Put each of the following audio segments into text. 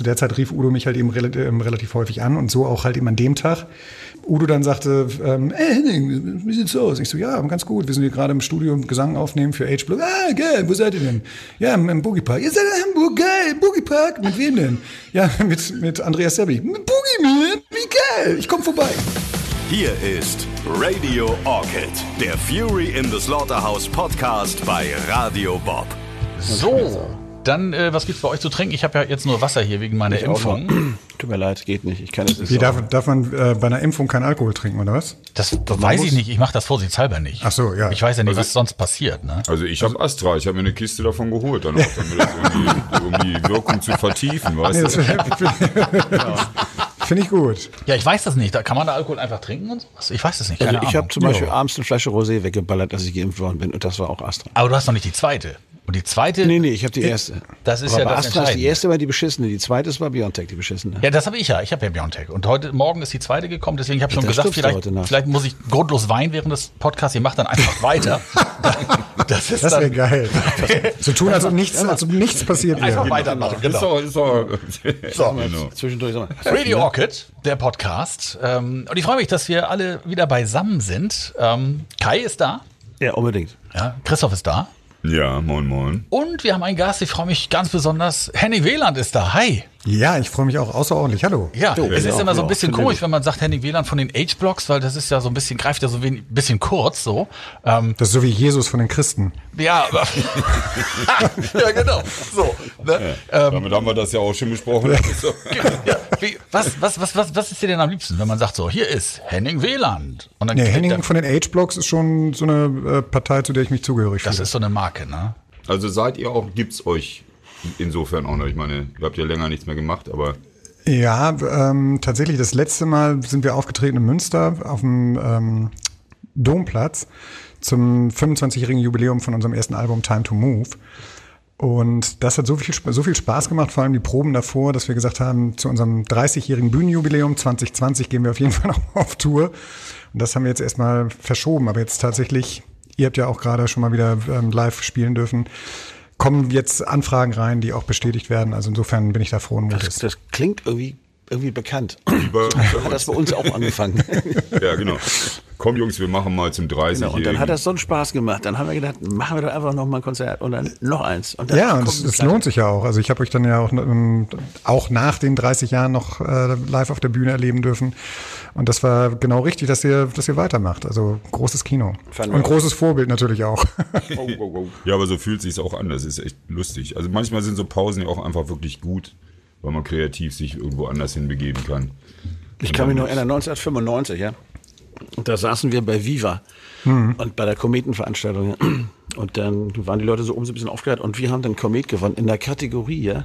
zu der Zeit rief Udo mich halt eben relativ, ähm, relativ häufig an und so auch halt eben an dem Tag. Udo dann sagte, ähm, ey Henning, wie sieht's aus? Ich so, ja, ganz gut. Wir sind hier gerade im Studio Gesang aufnehmen für H-Block. Ah, geil, wo seid ihr denn? Ja, im, im Boogie Park. Ihr seid in Hamburg, geil, Boogie Park. Mit wem denn? Ja, mit, mit Andreas Sebbi. Boogie Man, wie geil, ich komm vorbei. Hier ist Radio Orchid, der Fury in the Slaughterhouse Podcast bei Radio Bob. So, dann, äh, was gibt's bei euch zu trinken? Ich habe ja jetzt nur Wasser hier wegen meiner Ich Impfung. Tut mir leid, geht nicht. Ich kann es nicht. Wie darf, darf man äh, bei einer Impfung keinen Alkohol trinken, oder was? Das, das weiß ich nicht. Ich mache das vorsichtshalber nicht. Ach so, ja. Ich weiß ja nicht, was sonst passiert. Ne? Also ich habe Astra, ich habe mir eine Kiste davon geholt, dann auch, damit um die Wirkung zu vertiefen, weißt Nee, das du? finde find ich gut. Ja, ich weiß das nicht. Da kann man da Alkohol einfach trinken und sowas? Ich weiß das nicht. Also Keine ich habe zum Beispiel abends eine Flasche Rosé weggeballert, als ich geimpft worden bin. Und das war auch Astra. Aber du hast noch nicht die zweite. Und die zweite. Nee, nee, ich habe die erste. Das ist Aber ja das Astra ist die erste war die beschissene. Die zweite war Biontech, die beschissene. Ja, das habe ich ja. Ich habe ja Biontech. Und heute Morgen ist die zweite gekommen. Deswegen habe ich schon Da gesagt, vielleicht, vielleicht muss ich grundlos weinen während des Podcasts. Ihr macht dann einfach weiter. das ist Das wäre dann geil. So tun, als ob nichts, als ob nichts passiert einfach wäre. weitermachen. Ist Genau. doch, ist doch, So. genau. Zwischendurch. Radio Orchid, der Podcast. Ähm, und ich freue mich, dass wir alle wieder beisammen sind. Ähm, Kai ist da. Ja, unbedingt. Ja, Christoph ist da. Ja, moin moin. Und wir haben einen Gast, ich freue mich ganz besonders. Henning Wieland ist da. Hi. Ja, ich freue mich auch außerordentlich. Hallo. Ja, es ist ja, immer so ein ja, bisschen komisch, ich. wenn man sagt Henning Wieland von den H-Blocks, weil das ist ja so ein bisschen, greift ja so ein bisschen kurz so. Ähm, Das ist so wie Jesus von den Christen. ja, aber ja, genau. So. Ne? Ähm, Damit haben wir das ja auch schon besprochen. So. ja, wie, was, was, was, was, was ist dir denn am liebsten, wenn man sagt so, hier ist Henning Wieland. Und dann Nee, Henning von den H-Blocks ist schon so eine äh, Partei, zu der ich mich zugehörig das fühle. ist so eine Marke, ne? Also seid ihr auch, gibt's euch insofern auch noch. Ich meine, ihr habt ja länger nichts mehr gemacht, aber Ja, ähm, tatsächlich, das letzte Mal sind wir aufgetreten in Münster auf dem ähm, Domplatz zum 25-jährigen Jubiläum von unserem ersten Album Time to Move. Und das hat so viel, so viel Spaß gemacht, vor allem die Proben davor, dass wir gesagt haben, zu unserem 30-jährigen Bühnenjubiläum 2020 gehen wir auf jeden Fall noch auf Tour. Und das haben wir jetzt erstmal verschoben. Aber jetzt tatsächlich, ihr habt ja auch gerade schon mal wieder ähm, live spielen dürfen, kommen jetzt Anfragen rein, die auch bestätigt werden. Also insofern bin ich da frohen Das, Mutes. das klingt irgendwie, irgendwie bekannt. über, Hat das bei uns auch angefangen. ja genau. Komm Jungs, wir machen mal zum 30 Genau, und dann hat das so einen Spaß gemacht. Dann haben wir gedacht, machen wir doch einfach noch mal ein Konzert und dann noch eins. Und dann Ja, und es, es Platte. lohnt sich ja auch. Also ich habe euch dann ja auch, ähm, auch nach den 30 Jahren noch äh, live auf der Bühne erleben dürfen. Und das war genau richtig, dass ihr, dass ihr weitermacht. Also großes Kino. Fanden Und auch. großes Vorbild natürlich auch. Ja, aber so fühlt sich's auch an. Das ist echt lustig. Also manchmal sind so Pausen ja auch einfach wirklich gut, weil man kreativ sich irgendwo anders hinbegeben kann. Ich kann mich noch erinnern, 1995, ja. Und da saßen wir bei Viva und bei der Kometenveranstaltung. Und dann waren die Leute so um so ein bisschen aufgehört und wir haben dann Komet gewonnen in der Kategorie, ja,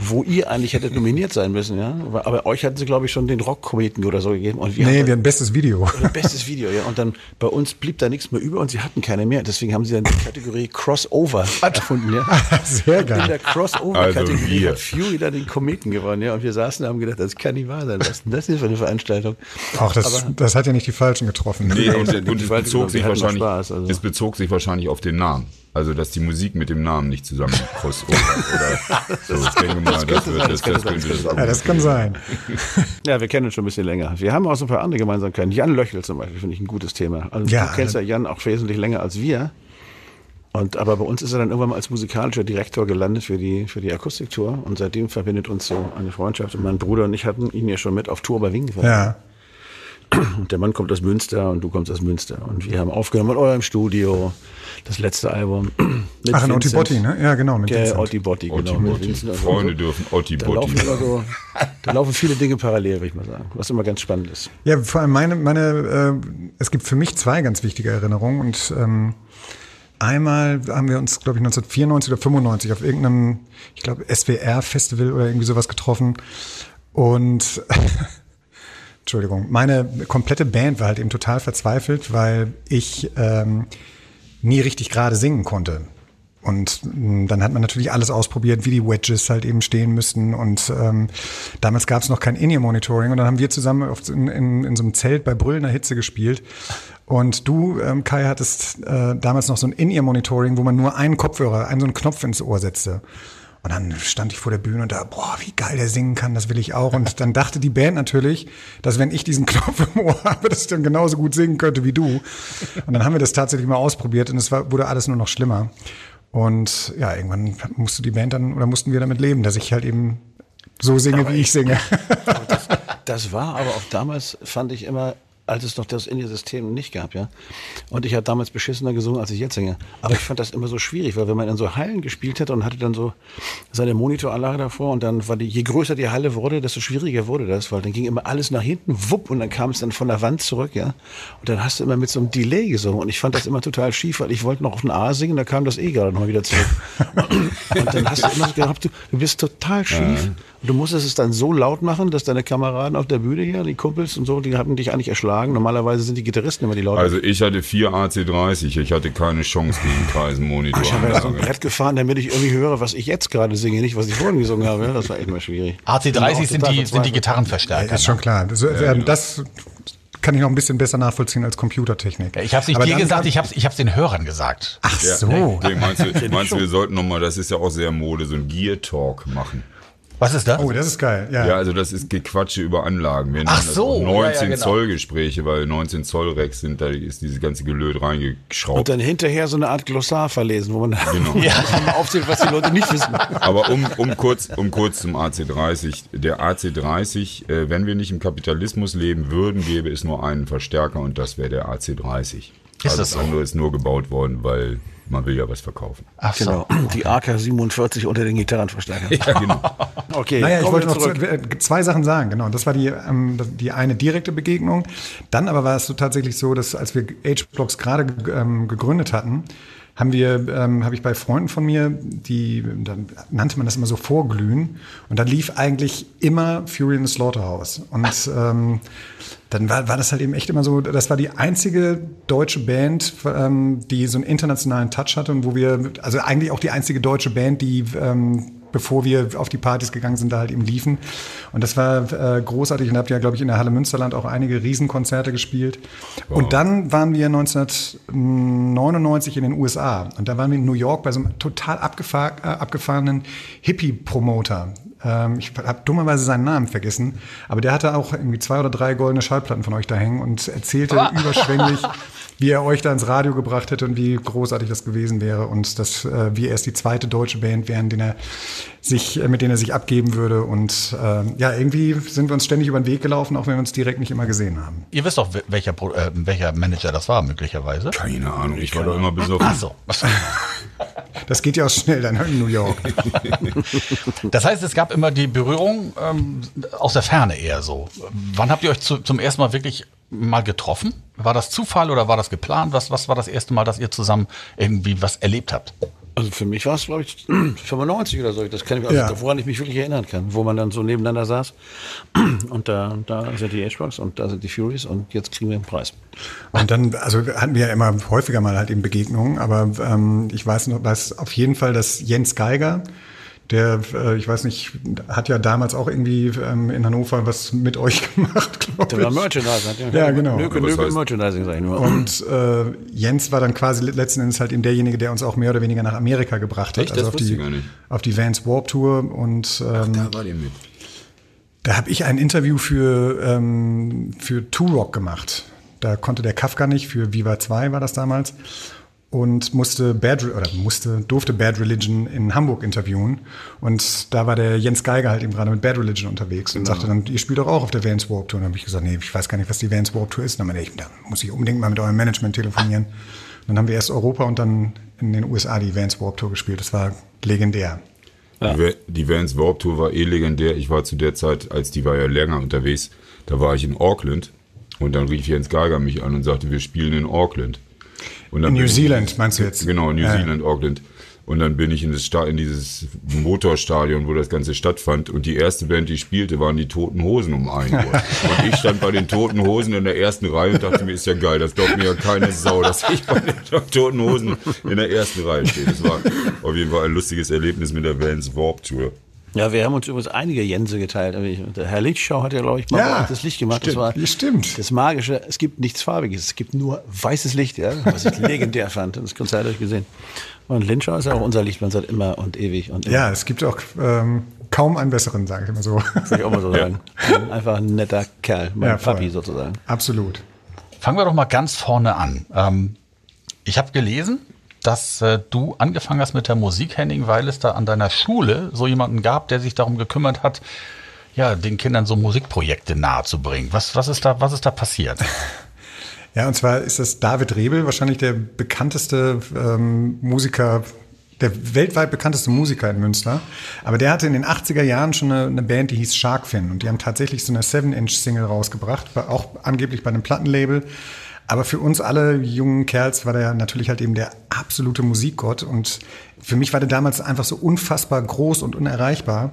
wo ihr eigentlich hättet nominiert sein müssen, ja. Aber, aber euch hatten sie, glaube ich, schon den Rock-Kometen oder so gegeben. Und wir nee, haben wir haben bestes Video. dann, bestes Video, ja. Und dann bei uns blieb da nichts mehr über und sie hatten keine mehr. Deswegen haben sie dann die Kategorie Crossover erfunden, ja. Sehr In geil. der Crossover-Kategorie Also wir. hat Fury da den Kometen gewonnen, ja. Und wir saßen da und haben gedacht, das kann nicht wahr sein. Was ist denn das hier für eine Veranstaltung? Auch das, das hat ja nicht die Falschen getroffen. Nee, und, und es, bezog sich wahrscheinlich, Spaß, also. es bezog sich wahrscheinlich auf den Namen. Also, dass die Musik mit dem Namen nicht zusammenpasst. Oder, oder so, ich denke mal, das, könnte wird, sein, das, das könnte das sein, könnte das das Ja, das kann sein. Ja, wir kennen uns schon ein bisschen länger. Wir haben auch so ein paar andere Gemeinsamkeiten. Jan Löchel zum Beispiel finde ich ein gutes Thema. Also Ja, du kennst ja Jan auch wesentlich länger als wir. Und, aber bei uns ist er dann irgendwann mal als musikalischer Direktor gelandet für die, für die Akustiktour. Und seitdem verbindet uns so eine Freundschaft. Und mein Bruder und ich hatten ihn ja schon mit auf Tour bei Wing gefahren. Ja. Und der Mann kommt aus Münster und du kommst aus Münster. Und wir haben aufgenommen in eurem Studio das letzte Album. Mit Ach, in Otti. Botti, ne? Ja, genau, mit Vincent. Otti Botti, Otti genau. Vincent und so. Freunde dürfen Otti Da Botti. laufen, immer so, da laufen viele Dinge parallel, würde ich mal sagen. Was immer ganz spannend ist. Ja, vor allem meine, meine, äh, es gibt für mich zwei ganz wichtige Erinnerungen und ähm, einmal haben wir uns, glaube ich, 1994 oder 95 auf irgendeinem, ich glaube, SWR-Festival oder irgendwie sowas getroffen und Entschuldigung, meine komplette Band war halt eben total verzweifelt, weil ich ähm, nie richtig gerade singen konnte. Und mh, dann hat man natürlich alles ausprobiert, wie die Wedges halt eben stehen müssten. Und ähm, damals gab es noch kein In-Ear-Monitoring. Und dann haben wir zusammen in, in, in so einem Zelt bei brüllender Hitze gespielt. Und du, ähm, Kai, hattest äh, damals noch so ein In-Ear-Monitoring, wo man nur einen Kopfhörer, einen so einen Knopf ins Ohr setzte. Und dann stand ich vor der Bühne und da, boah, wie geil der singen kann, das will ich auch. Und dann dachte die Band natürlich, dass wenn ich diesen Knopf im Ohr habe, dass ich dann genauso gut singen könnte wie du. Und dann haben wir das tatsächlich mal ausprobiert und es war, wurde alles nur noch schlimmer. Und ja, irgendwann musste die Band dann oder mussten wir damit leben, dass ich halt eben so singe, wie ich singe. Das, das war aber auch damals, fand ich immer als es noch das Indie-System nicht gab, ja. Und ich habe damals beschissener gesungen, als ich jetzt singe. Aber ich fand das immer so schwierig, weil wenn man in so Hallen gespielt hat und hatte dann so seine Monitoranlage davor und dann war die, je größer die Halle wurde, desto schwieriger wurde das, weil dann ging immer alles nach hinten, wupp, und dann kam es dann von der Wand zurück, ja. Und dann hast du immer mit so einem Delay gesungen und ich fand das immer total schief, weil ich wollte noch auf ein A singen, da kam das E gerade noch wieder zurück. und dann hast du immer gehabt, du, du bist total schief. Ja. Du musstest es dann so laut machen, dass deine Kameraden auf der Bühne hier, die Kumpels und so, die hatten dich eigentlich erschlagen. Normalerweise sind die Gitarristen immer die lauten. Also ich hatte vier AC30, ich hatte keine Chance gegen Kreisenmonitor. Ich habe ja so ein Brett gefahren, damit ich irgendwie höre, was ich jetzt gerade singe, nicht was ich vorhin gesungen habe. Das war echt mal schwierig. AC30 sind die, sind die Gitarrenverstärker. Ja, ist schon klar. Das, ja, genau. das kann ich noch ein bisschen besser nachvollziehen als Computertechnik. Ja, ich habe es nicht Aber dir gesagt, ich habe es ich hab's den Hörern gesagt. Ach so. Ja, meinst du, meinst du, wir sollten nochmal, das ist ja auch sehr Mode, so ein Gear Talk machen. Was ist das? Oh, das ist geil. Ja, ja also das ist Gequatsche über Anlagen. Wir Ach so. 19 ja, ja, genau. Zoll Gespräche, weil 19 Zoll Rex sind, da ist dieses ganze Gelöt reingeschraubt. Und dann hinterher so eine Art Glossar verlesen, wo man genau. ja. aufzählt, was die Leute nicht wissen. Aber um, um, kurz, um kurz zum AC30. Der AC30, äh, wenn wir nicht im Kapitalismus leben würden, gäbe es nur einen Verstärker und das wäre der AC30. Ist also das andere ist nur gebaut worden, weil man will ja was verkaufen. Ach genau. So. Die AK-47 unter den Gitarrenverstärkern. Ja, genau. okay. Naja, ich wollte noch zurück. Äh, zwei Sachen sagen. Genau. Das war die, ähm, die eine direkte Begegnung. Dann aber war es so tatsächlich so, dass als wir H-Blocks gerade ähm, gegründet hatten, haben wir, ähm, habe ich bei Freunden von mir, die, dann nannte man das immer so Vorglühen, und da lief eigentlich immer Fury in the Slaughterhouse. Und ähm, dann war, war das halt eben echt immer so, das war die einzige deutsche Band, ähm, die so einen internationalen Touch hatte und wo wir, also eigentlich auch die einzige deutsche Band, die ähm, bevor wir auf die Partys gegangen sind, da halt eben liefen. Und das war äh, großartig und habt ja, glaube ich, in der Halle Münsterland auch einige Riesenkonzerte gespielt. Wow. Und dann waren wir 1999 in den USA und da waren wir in New York bei so einem total abgefahr äh, abgefahrenen Hippie-Promoter. Ähm, ich habe dummerweise seinen Namen vergessen, aber der hatte auch irgendwie zwei oder drei goldene Schallplatten von euch da hängen und erzählte ah. überschwänglich, wie er euch da ins Radio gebracht hätte und wie großartig das gewesen wäre und dass äh, wir erst die zweite deutsche Band wären, den er sich, äh, mit denen er sich abgeben würde. Und äh, ja, irgendwie sind wir uns ständig über den Weg gelaufen, auch wenn wir uns direkt nicht immer gesehen haben. Ihr wisst doch, welcher, äh, welcher Manager das war, möglicherweise. Keine Ahnung, ich war doch immer besoffen. Ach so. Das geht ja auch schnell dann in New York. Das heißt, es gab immer die Berührung ähm, aus der Ferne eher so. Wann habt ihr euch zu, zum ersten Mal wirklich mal getroffen? War das Zufall oder war das geplant? Was, was war das erste Mal, dass ihr zusammen irgendwie was erlebt habt? Also für mich war es, glaube ich, 95 oder so. Das kann ich, also ja. woran ich mich wirklich erinnern kann, wo man dann so nebeneinander saß. Und da, da sind die H-Box und da sind die Furies und jetzt kriegen wir einen Preis. Und dann, also hatten wir ja immer häufiger mal halt eben Begegnungen, aber ähm, ich weiß noch, dass auf jeden Fall, dass Jens Geiger, der, äh, ich weiß nicht, hat ja damals auch irgendwie ähm, in Hannover was mit euch gemacht, glaube ich. Der war Merchandising. Ja, ja genau. Nöke, Nöke Merchandising, sag ich nur. Und äh, Jens war dann quasi letzten Endes halt eben derjenige, der uns auch mehr oder weniger nach Amerika gebracht hat. Echt? Also auf die, auf die Vans Warp Tour. Und, ähm, Ach, da war die mit. Da habe ich ein Interview für, ähm, für Two Rock gemacht. Da konnte der Kafka nicht, für Viva 2 war das damals und musste Bad oder musste durfte Bad Religion in Hamburg interviewen. Und da war der Jens Geiger halt eben gerade mit Bad Religion unterwegs und genau. sagte dann ihr spielt doch auch auf der Vans Warp Tour. Und dann habe ich gesagt nee ich weiß gar nicht was die Vans Warp Tour ist. Und dann meinte ich da muss ich unbedingt mal mit eurem Management telefonieren. Und dann haben wir erst Europa und dann in den USA die Vans Warp Tour gespielt. Das war legendär. Ja. Die Vans Warp Tour war eh legendär. Ich war zu der Zeit, als die war ja länger unterwegs, da war ich in Auckland. Und dann rief Jens Geiger mich an und sagte, wir spielen in Auckland in New Zealand meinst du jetzt? Genau, New Zealand, Auckland. Und dann bin ich in, das in dieses Motorstadion, wo das Ganze stattfand. Und die erste Band, die spielte, waren die Toten Hosen um ein Uhr. und ich stand bei den Toten Hosen in der ersten Reihe und dachte mir, ist ja geil, das glaubt mir ja keine Sau, dass ich bei den Toten Hosen in der ersten Reihe stehe. Das war auf jeden Fall ein lustiges Erlebnis mit der Vans Warp Tour. Ja, wir haben uns übrigens einige Jense geteilt. Der Herr Lichtschau hat ja, glaube ich, mal Ja, das Licht gemacht. stimmt, das war stimmt. Das Magische, es gibt nichts Farbiges, es gibt nur weißes Licht, ja, was ich legendär fand. Das Konzert habe ich gesehen. Und Linschau ist ja auch unser Lichtmann seit immer und ewig. Und immer. Ja, es gibt auch ähm, kaum einen besseren, sage ich immer so. Würde ich auch mal so sagen. Einfach ein netter Kerl, mein Ja. Papi sozusagen. Absolut. Fangen wir doch mal ganz vorne an. Ähm, ich habe gelesen, dass äh, du angefangen hast mit der Musik, Henning, weil es da an deiner Schule so jemanden gab, der sich darum gekümmert hat, ja, den Kindern so Musikprojekte nahezubringen. Was, was, ist, da, was ist da passiert? Ja, und zwar ist das David Rebel, wahrscheinlich der bekannteste ähm, Musiker, der weltweit bekannteste Musiker in Münster. Aber der hatte in den 80er Jahren schon eine, eine Band, die hieß Sharkfin. Und die haben tatsächlich so eine 7-Inch-Single rausgebracht, auch angeblich bei einem Plattenlabel. Aber für uns alle jungen Kerls war der natürlich halt eben der absolute Musikgott. Und für mich war der damals einfach so unfassbar groß und unerreichbar.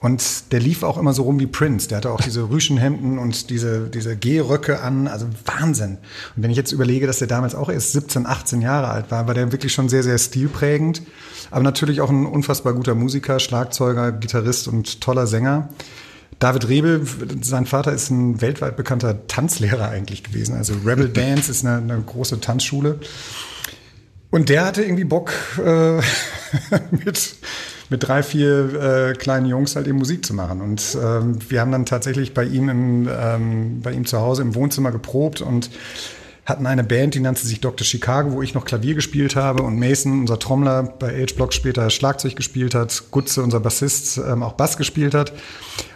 Und der lief auch immer so rum wie Prince. Der hatte auch diese Rüschenhemden und diese, diese Gehröcke an. Also Wahnsinn. Und wenn ich jetzt überlege, dass der damals auch erst 17, 18 Jahre alt war, war der wirklich schon sehr, sehr stilprägend. Aber natürlich auch ein unfassbar guter Musiker, Schlagzeuger, Gitarrist und toller Sänger. David Rebel, sein Vater ist ein weltweit bekannter Tanzlehrer eigentlich gewesen. Also Rebel Dance ist eine, eine große Tanzschule. Und der hatte irgendwie Bock, äh, mit, mit drei, vier äh, kleinen Jungs halt eben Musik zu machen. Und ähm, wir haben dann tatsächlich bei ihm, im, ähm, bei ihm zu Hause im Wohnzimmer geprobt und hatten eine Band, die nannte sich Dr. Chicago, wo ich noch Klavier gespielt habe und Mason, unser Trommler, bei Age Block später Schlagzeug gespielt hat, Gutze, unser Bassist, ähm, auch Bass gespielt hat.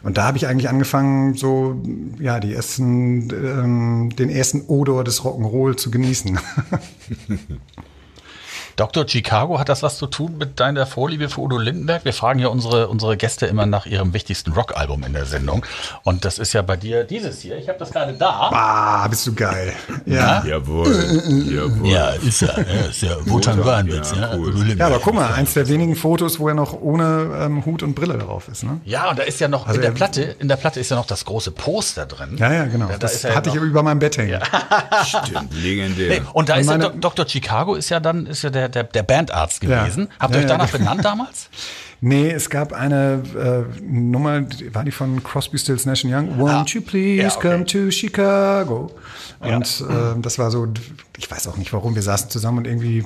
Und da habe ich eigentlich angefangen, so ja die ersten, ähm, den ersten Odor des Rock'n'Roll zu genießen. Dr. Chicago, hat das was zu tun mit deiner Vorliebe für Udo Lindenberg? Wir fragen ja unsere, unsere Gäste immer nach ihrem wichtigsten Rockalbum in der Sendung. Und das ist ja bei dir dieses hier. Ich habe das gerade da. ah, bist du geil. Ja. Jawohl. Jawohl. Ja, ist ja. ja ist ja Wotan Warnwitz. Ja, Ja, cool. Udo Lindenberg. Ja, aber guck mal, eins der wenigen Fotos, wo er noch ohne ähm, Hut und Brille drauf ist. Ne? Ja, und da ist ja noch Also in der er- Platte, in der Platte ist ja noch das große Poster drin. Ja, ja, genau. Da, da das ja hatte ich über meinem Bett hängen. Stimmt, legendär. Nee, und da Und ist Dok- Dr. Chicago ist ja dann ist ja der, der, der Bandarzt Ja. gewesen. Habt Ja, ihr euch danach benannt damals? Nee, es gab eine äh, Nummer, war die von Crosby, Stills, Nash Young? Won't you please Ja, okay. come to Chicago? Und äh, das war so, ich weiß auch nicht warum, wir saßen zusammen und irgendwie,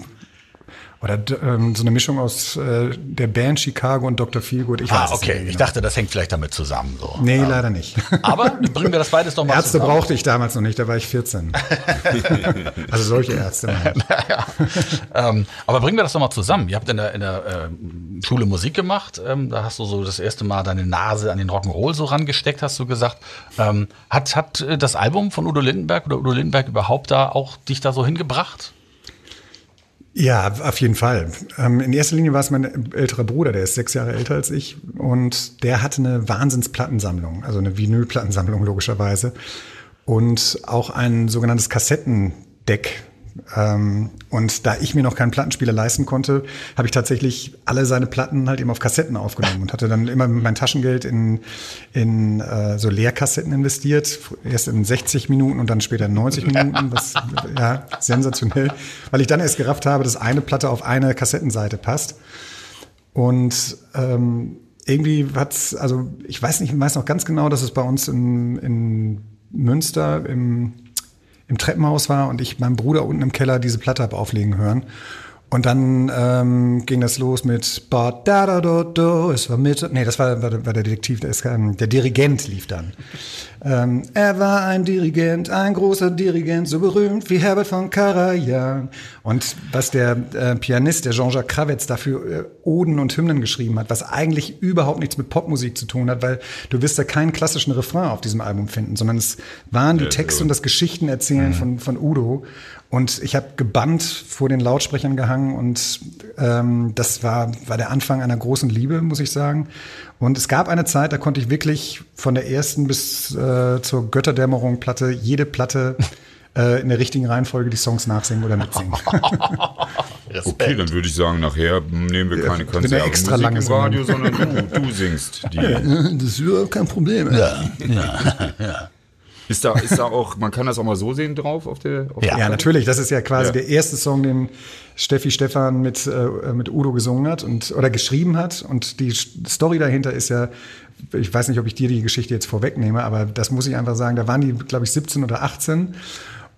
oder ähm, so eine Mischung aus äh, der Band Chicago und Dr. Feelgood. Ich Ah, weiß okay. nicht Ich genau. dachte, das hängt vielleicht damit zusammen. So. Nee, leider nicht. Aber bringen wir das beides doch mal Ärzte zusammen. brauchte ich damals noch nicht, da war ich 14. also solche Ärzte. meine ich. ja. ähm, aber bringen wir das doch mal zusammen. Ihr habt in der, in der ähm, Schule Musik gemacht. Ähm, da hast du so das erste Mal deine Nase an den Rock'n'Roll so rangesteckt, hast du gesagt. Ähm, hat, hat äh, das Album von Udo Lindenberg oder Udo Lindenberg überhaupt da auch dich da so hingebracht? Ja, auf jeden Fall. Ähm, in erster Linie war es mein älterer Bruder, der ist sechs Jahre älter als ich und der hatte eine Wahnsinnsplattensammlung, also eine Vinylplattensammlung logischerweise und auch ein sogenanntes Kassettendeck. Ähm, und da ich mir noch keinen Plattenspieler leisten konnte, habe ich tatsächlich alle seine Platten halt eben auf Kassetten aufgenommen und hatte dann immer mein Taschengeld in, in äh, so Leerkassetten investiert. Erst in 60 Minuten und dann später in 90 Minuten. Was, ja, sensationell. Weil ich dann erst gerafft habe, dass eine Platte auf eine Kassettenseite passt. Und ähm, irgendwie hat's, also ich weiß nicht, ich weiß noch ganz genau, dass es bei uns in, in Münster im, im Treppenhaus war und ich meinem Bruder unten im Keller diese Platte habe auflegen hören. Und dann ähm, ging das los mit Ba da da do do. Es war mit, nee, das war, war, der- war der Detektiv, der, ist, ähm, der Dirigent lief dann. Ähm, er war ein Dirigent, ein großer Dirigent, so berühmt wie Herbert von Karajan. Und was der äh, Pianist, der Jean-Jacques Krawetz, dafür äh, Oden und Hymnen geschrieben hat, was eigentlich überhaupt nichts mit Popmusik zu tun hat, weil du wirst da keinen klassischen Refrain auf diesem Album finden, sondern es waren die Texte und das Geschichtenerzählen von, von Udo. Und ich habe gebannt vor den Lautsprechern gehangen und ähm, das war, war der Anfang einer großen Liebe, muss ich sagen. Und es gab eine Zeit, da konnte ich wirklich von der ersten bis äh, zur Götterdämmerung Platte jede Platte äh, in der richtigen Reihenfolge die Songs nachsingen oder mitsingen. Okay, dann würde ich sagen, nachher nehmen wir keine bin ja Konzerte extra Musik lange im. Radio, sondern du, du singst die. das ist überhaupt kein Problem. Ja, ja, ja. Ist da, ist da auch, man kann das auch mal so sehen drauf auf der, auf Ja. Ja, natürlich. Das ist ja quasi Ja. der erste Song, den Steffi Stefan mit, äh, mit Udo gesungen hat und oder geschrieben hat. Und die Story dahinter ist ja, ich weiß nicht, ob ich dir die Geschichte jetzt vorwegnehme, aber das muss ich einfach sagen, da waren die, glaube ich, 17 oder 18.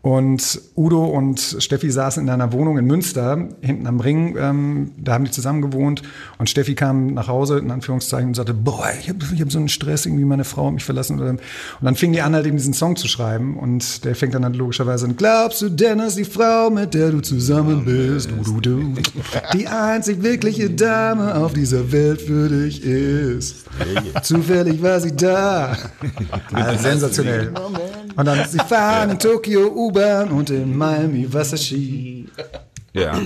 Und Udo und Steffi saßen in einer Wohnung in Münster, hinten am Ring. Ähm, da haben die zusammen gewohnt. Und Steffi kam nach Hause, in Anführungszeichen, und sagte, boah, ich habe ich hab so einen Stress, irgendwie meine Frau hat mich verlassen. Und dann fingen die an, halt eben diesen Song zu schreiben. Und der fängt dann halt logischerweise an, glaubst du denn, dass die Frau, mit der du zusammen bist, du, du, du, die einzig wirkliche Dame auf dieser Welt für dich ist? Zufällig war sie da. Also sensationell. Und dann, sie fahren in Tokio U-Bahn und in Miami Wasserski. Ja,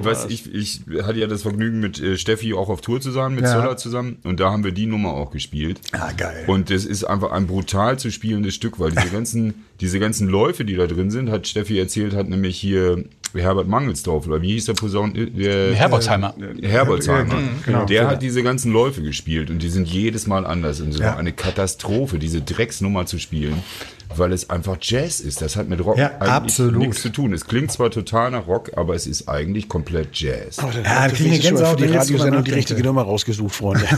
was ich, ich hatte ja das Vergnügen mit äh, Steffi auch auf Tour zu sein, mit Ja. Zoller zusammen und da haben wir die Nummer auch gespielt. Ah, geil. Und es ist einfach ein brutal zu spielendes Stück, weil diese ganzen, diese ganzen Läufe, die da drin sind, hat Steffi erzählt, hat nämlich hier Herbert Mangelsdorf, oder wie hieß der Posaun? Der, Herbolzheimer. Herbertsheimer. Ja, genau. der hat diese ganzen Läufe gespielt und die sind jedes Mal anders. Und es Ja. war eine Katastrophe, diese Drecksnummer zu spielen, weil es einfach Jazz ist. Das hat mit Rock Ja, eigentlich absolut. nichts zu tun. Es klingt zwar total nach Rock, aber es ist eigentlich komplett Jazz. Aber dann Ja, ich eine Gänsehaut, für die Radiosendung die richtige Nummer rausgesucht, Freunde.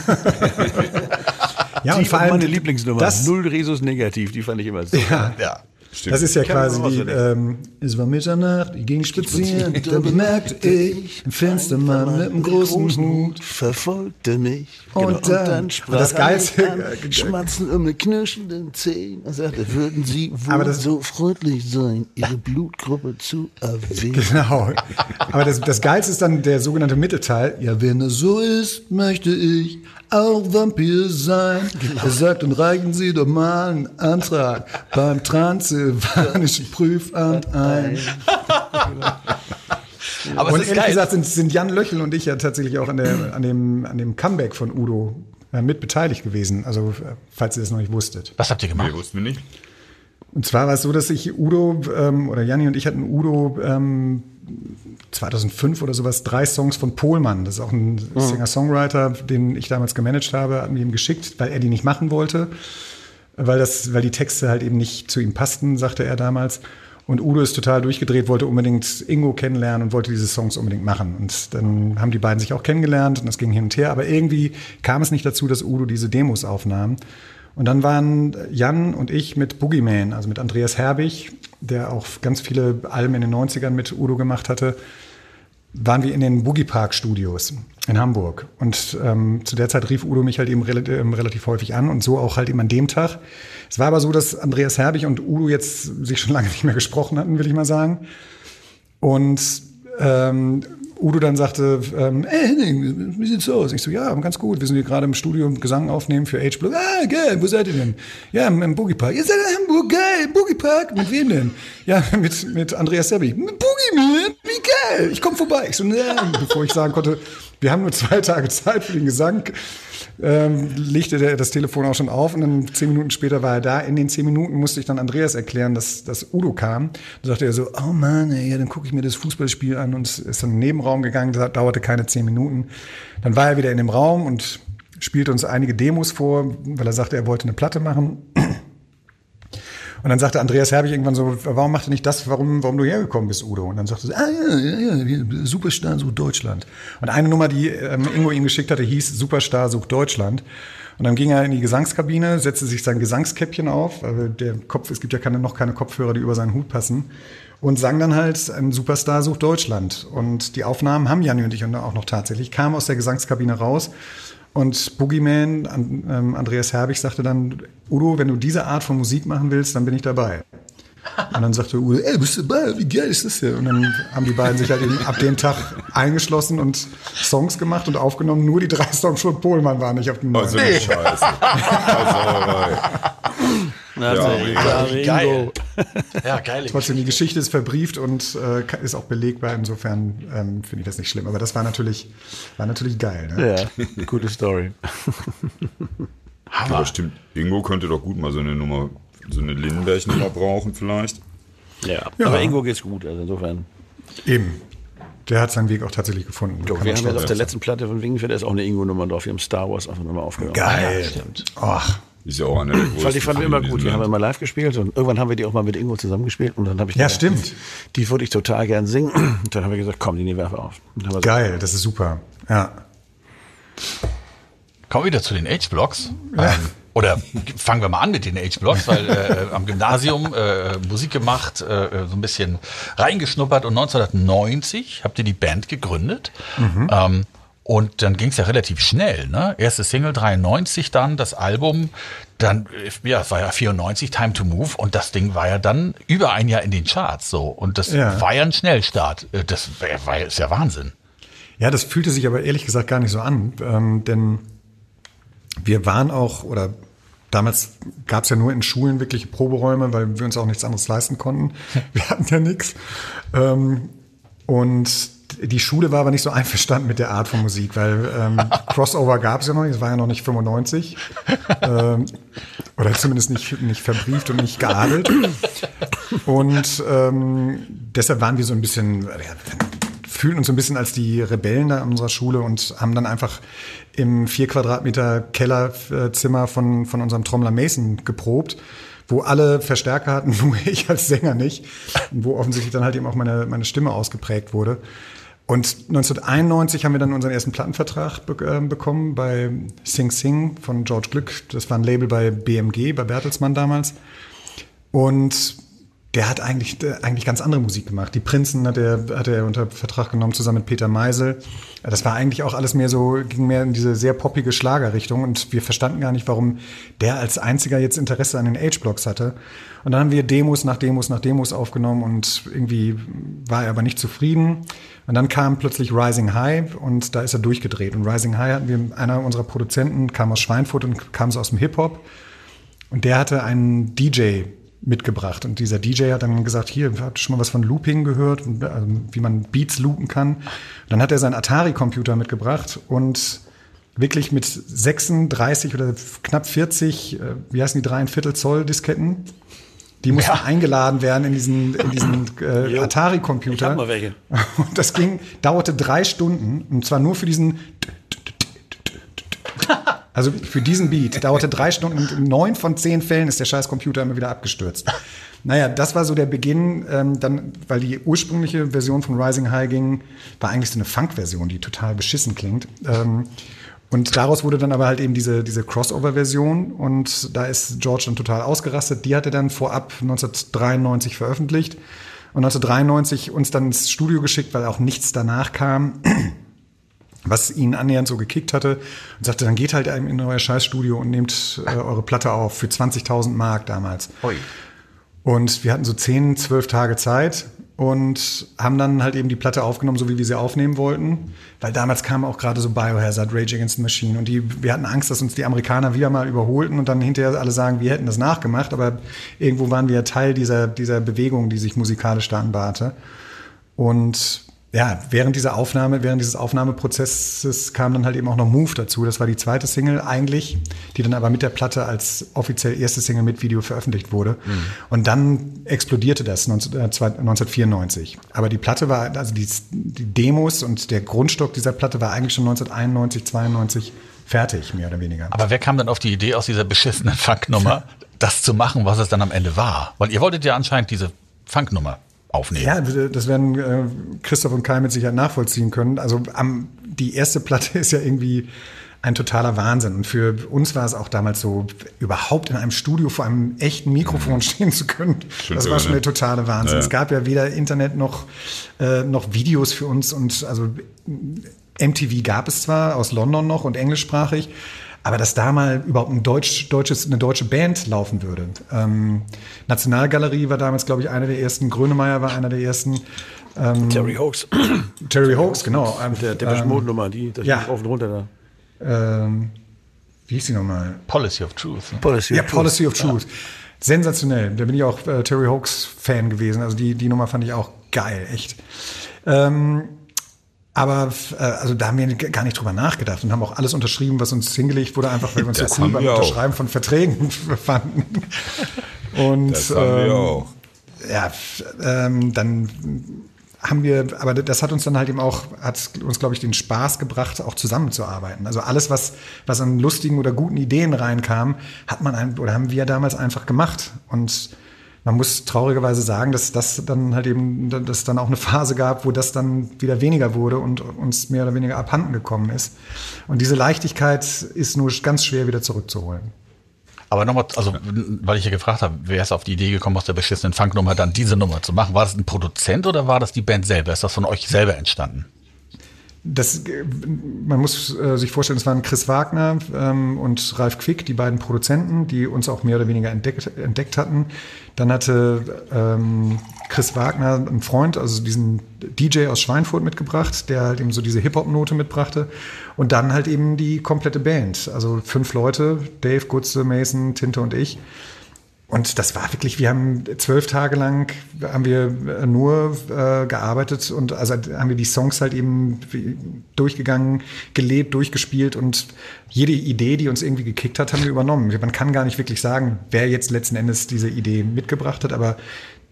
Ja, die und vor allem meine Lieblingsnummer. Das, Null Resus negativ, die fand ich immer so. ja, Ja. Stimmt. das ist ja quasi auswendig. ähm, es war Mitternacht, ich ging spazieren, da bemerkte ich ein Fenstermann mit einem großen Hut. verfolgte mich. Und dann- sprach und das er mich Geilste- an, schmatzen um mit knirschenden Zähnen und sagte, würden Sie wohl Aber das- so freundlich sein, Ihre Blutgruppe zu erwähnen? Genau. Aber das, das Geilste ist dann der sogenannte Mittelteil. Ja, wenn es so ist, möchte ich auch Vampir sein. Er sagt, dann reichen Sie doch mal einen Antrag beim Transsilvanischen Prüfamt ein. Aber Und es ist ehrlich gesagt sind, sind Jan Löchel und ich ja tatsächlich auch an, der, an, dem, an dem Comeback von Udo äh, mit beteiligt gewesen. Also, äh, falls ihr das noch nicht wusstet. Was habt ihr gemacht? Nee, wussten wir nicht. Und zwar war es so, dass ich Udo ähm, oder Janni und ich hatten Udo ähm, 2005 oder sowas drei Songs von Pohlmann. Das ist auch ein Singer-Songwriter, den ich damals gemanagt habe, hat mir ihm geschickt, weil er die nicht machen wollte, weil das, weil die Texte halt eben nicht zu ihm passten, sagte er damals. Und Udo ist total durchgedreht, wollte unbedingt Ingo kennenlernen und wollte diese Songs unbedingt machen. Und dann haben die beiden sich auch kennengelernt und das ging hin und her. Aber irgendwie kam es nicht dazu, dass Udo diese Demos aufnahm. Und dann waren Jan und ich mit Boogeyman, also mit Andreas Herbig, der auch ganz viele Alben in den 90ern mit Udo gemacht hatte, waren wir in den Boogie Park Studios in Hamburg. Und ähm, zu der Zeit rief Udo mich halt eben relativ, ähm, relativ häufig an und so auch halt eben an dem Tag. Es war aber so, dass Andreas Herbig und Udo jetzt sich schon lange nicht mehr gesprochen hatten, will ich mal sagen. Und ähm, Udo dann sagte, ähm, ey Henning, wie sieht's aus? Ich so, ja, ganz gut. Wir sind hier gerade im Studio Gesang aufnehmen für H-Block. Ah, geil, wo seid ihr denn? Ja, im, im Boogie Park. Ihr seid in Hamburg, geil, Boogie Park. Mit wem denn? Ja, mit, mit Andreas Sebbi. Mit Boogie Man, wie geil. Ich komme vorbei. Ich so, nein, bevor ich sagen konnte, wir haben nur zwei Tage Zeit für den Gesang, ähm, legte der das Telefon auch schon auf und dann zehn Minuten später war er da. In den zehn Minuten musste ich dann Andreas erklären, dass, dass Udo kam. Da sagte er so, oh Mann, ey, ja, dann gucke ich mir das Fußballspiel an und ist dann in den Nebenraum gegangen, das dauerte keine zehn Minuten. Dann war er wieder in dem Raum und spielte uns einige Demos vor, weil er sagte, er wollte eine Platte machen. Und dann sagte Andreas Herbig irgendwann so, warum macht er nicht das, warum, warum du hergekommen bist, Udo? Und dann sagte er, ah ja, ja, ja, Superstar sucht Deutschland. Und eine Nummer, die ähm, Ingo ihm geschickt hatte, hieß Superstar sucht Deutschland. Und dann ging er in die Gesangskabine, setzte sich sein Gesangskäppchen auf, weil der Kopf, es gibt ja keine, noch keine Kopfhörer, die über seinen Hut passen, und sang dann halt ein Superstar sucht Deutschland. Und die Aufnahmen haben Janni und ich auch noch tatsächlich, kam aus der Gesangskabine raus. Und Boogeyman, an, ähm, Andreas Herbig, sagte dann, Udo, wenn du diese Art von Musik machen willst, dann bin ich dabei. Und dann sagte Udo, ey, bist du dabei? Wie geil ist das denn? Und dann haben die beiden sich halt eben ab dem Tag eingeschlossen und Songs gemacht und aufgenommen. Nur die drei Songs von Pohlmann waren nicht auf dem neuen. Also eine Scheiße. Also, Ja, Geil. Ja, geil. Trotzdem, die Geschichte ist verbrieft und äh, ist auch belegbar. Insofern ähm, finde ich das nicht schlimm. Aber das war natürlich, war natürlich geil. Ne? ja, gute Story. aber stimmt, Ingo könnte doch gut mal so eine Nummer, so eine Lindenberg-Nummer brauchen vielleicht. Ja. Ja. aber Ingo geht's gut, also insofern. Eben. Der hat seinen Weg auch tatsächlich gefunden. Doch, wir haben jetzt auf der letzten Platte von Wingenfeld ist auch eine Ingo-Nummer drauf. Wir haben Star Wars einfach nochmal aufgenommen. Geil. Ach, Ist ja auch einer der. Weil die fanden wir immer gut. Die haben wir mal live gespielt und irgendwann haben wir die auch mal mit Ingo zusammengespielt und dann habe ich Ja, gedacht, stimmt. Die, die würde ich total gern singen. Und dann haben wir gesagt, komm, die nehmen wir einfach auf. Geil, das ist super. Ja. Kommen wir wieder zu den Age-Blocks. Ähm, oder fangen wir mal an mit den Age-Blocks, weil äh, am Gymnasium äh, Musik gemacht, äh, so ein bisschen reingeschnuppert und 1990 habt ihr die Band gegründet. Ähm, und dann ging es ja relativ schnell, ne? Erste Single 93, dann das Album, dann, ja, es war ja 94, Time to Move und das Ding war ja dann über ein Jahr in den Charts so. Und das Ja. war ja ein Schnellstart. Äh, Das war, war, ist ja Wahnsinn. Ja, das fühlte sich aber ehrlich gesagt gar nicht so an, ähm, denn wir waren auch, oder damals gab es ja nur in Schulen wirkliche Proberäume, weil wir uns auch nichts anderes leisten konnten. Wir hatten ja nichts. Ähm, und die Schule war aber nicht so einverstanden mit der Art von Musik, weil ähm, Crossover gab es ja noch nicht, es war ja noch nicht 95. ähm, oder zumindest nicht, nicht verbrieft und nicht geadelt. Und ähm, deshalb waren wir so ein bisschen, ja, fühlen uns so ein bisschen als die Rebellen da an unserer Schule und haben dann einfach im vier Quadratmeter Kellerzimmer von, von unserem Trommler Mason geprobt, wo alle Verstärker hatten, nur ich als Sänger nicht. Und wo offensichtlich dann halt eben auch meine, meine Stimme ausgeprägt wurde. Und 1991 haben wir dann unseren ersten Plattenvertrag be äh, bekommen bei Sing Sing von George Glück. Das war ein Label bei BMG, bei Bertelsmann damals. Und der hat eigentlich, äh, eigentlich ganz andere Musik gemacht. Die Prinzen hat er, hat er unter Vertrag genommen, zusammen mit Peter Meisel. Das war eigentlich auch alles mehr so, ging mehr in diese sehr poppige Schlagerrichtung und wir verstanden gar nicht, warum der als einziger jetzt Interesse an den Age-Blocks hatte. Und dann haben wir Demos nach Demos nach Demos aufgenommen und irgendwie war er aber nicht zufrieden. Und dann kam plötzlich Rising High und da ist er durchgedreht. Und Rising High hatten wir, einer unserer Produzenten kam aus Schweinfurt und kam so aus dem Hip-Hop. Und der hatte einen DJ mitgebracht. Und dieser DJ hat dann gesagt, hier, habt ihr schon mal was von Looping gehört, also, wie man Beats loopen kann. Und dann hat er seinen Atari-Computer mitgebracht und wirklich mit 36 oder knapp 40, äh, wie heißen die, dreieinviertel Zoll Disketten, die mussten Ja. eingeladen werden in diesen, in diesen äh. Atari-Computer. Ich hab mal welche. Und das ging, dauerte drei Stunden und zwar nur für diesen also für diesen Beat dauerte drei Stunden und in neun von zehn Fällen ist der scheiß Computer immer wieder abgestürzt. Naja, das war so der Beginn, ähm, dann, weil die ursprüngliche Version von Rising High ging, war eigentlich so eine Funk-Version, die total beschissen klingt. Ähm, und daraus wurde dann aber halt eben diese, diese Crossover-Version und da ist George dann total ausgerastet. Die hat er dann vorab 1993 veröffentlicht und 1993 uns dann ins Studio geschickt, weil auch nichts danach kam was ihn annähernd so gekickt hatte und sagte, dann geht halt in euer Scheißstudio und nehmt äh, eure Platte auf für 20.000 Mark damals. Ui. Und wir hatten so 10, 12 Tage Zeit und haben dann halt eben die Platte aufgenommen, so wie wir sie aufnehmen wollten. Weil damals kam auch gerade so Biohazard, Rage Against the Machine und die, wir hatten Angst, dass uns die Amerikaner wieder mal überholten und dann hinterher alle sagen, wir hätten das nachgemacht, aber irgendwo waren wir ja Teil dieser, dieser Bewegung, die sich musikalisch da anbahnte. Und ja, während dieser Aufnahme, während dieses Aufnahmeprozesses kam dann halt eben auch noch Move dazu. Das war die zweite Single eigentlich, die dann aber mit der Platte als offiziell erste Single mit Video veröffentlicht wurde. Und dann explodierte das 19, äh, 1994. Aber die Platte war, also die, die Demos und der Grundstock dieser Platte war eigentlich schon 1991, 92 fertig, mehr oder weniger. Aber wer kam dann auf die Idee, aus dieser beschissenen Funknummer das zu machen, was es dann am Ende war? Weil ihr wolltet ja anscheinend diese Funknummer aufnehmen. Ja, das werden äh, Christoph und Kai mit Sicherheit nachvollziehen können. Also am, die erste Platte ist ja irgendwie ein totaler Wahnsinn. Und für uns war es auch damals so, überhaupt in einem Studio vor einem echten Mikrofon stehen zu können. Schon das war schon der totale Wahnsinn. Ja. Es gab ja weder Internet noch, äh, noch Videos für uns und also MTV gab es zwar aus London noch und englischsprachig, aber dass da mal überhaupt ein Deutsch, deutsches, eine deutsche Band laufen würde. Ähm, Nationalgalerie war damals, glaube ich, einer der ersten. Grönemeyer war einer der ersten. Terry Hoax. Terry Hoax, genau. Ähm, Der Depeche Mode Nummer, die, das ja. ja. rauf und runter da. ähm, wie hieß die nochmal? Policy of Truth. Ne? Policy. Ja, Policy of Truth. Sensationell. Da bin ich auch äh, Terry Hoax Fan gewesen. Also die, die Nummer fand ich auch geil, echt. Ähm, aber äh, also da haben wir gar nicht drüber nachgedacht und haben auch alles unterschrieben, was uns hingelegt wurde, einfach weil wir uns Das so cool beim wir auch. Unterschreiben von Verträgen fanden. Und Das haben wir ähm, auch. ja, ähm, dann haben wir, aber das hat uns dann halt eben auch, hat uns, glaube ich, den Spaß gebracht, auch zusammenzuarbeiten. Also alles, was, was an lustigen oder guten Ideen reinkam, hat man ein, oder haben wir damals einfach gemacht. Und man muss traurigerweise sagen, dass das dann halt eben, dass es dann auch eine Phase gab, wo das dann wieder weniger wurde und uns mehr oder weniger abhanden gekommen ist. Und diese Leichtigkeit ist nur ganz schwer wieder zurückzuholen. Aber nochmal, also, weil ich ja gefragt habe, wer ist auf die Idee gekommen, aus der beschissenen Funknummer dann diese Nummer zu machen? War das ein Produzent oder war das die Band selber? Ist das von euch selber entstanden? Das, man muss äh, sich vorstellen, es waren Chris Wagner ähm, und Ralf Quick, die beiden Produzenten, die uns auch mehr oder weniger entdeckt, entdeckt hatten. Dann hatte ähm, Chris Wagner einen Freund, also diesen DJ aus Schweinfurt mitgebracht, der halt eben so diese Hip-Hop-Note mitbrachte. Und dann halt eben die komplette Band. Also fünf Leute, Dave, Gutze, Mason, Tinte und ich. Und das war wirklich, wir haben zwölf Tage lang haben wir nur äh, gearbeitet und also haben wir die Songs halt eben durchgegangen, gelebt, durchgespielt und jede Idee, die uns irgendwie gekickt hat, haben wir übernommen. Man kann gar nicht wirklich sagen, wer jetzt letzten Endes diese Idee mitgebracht hat, aber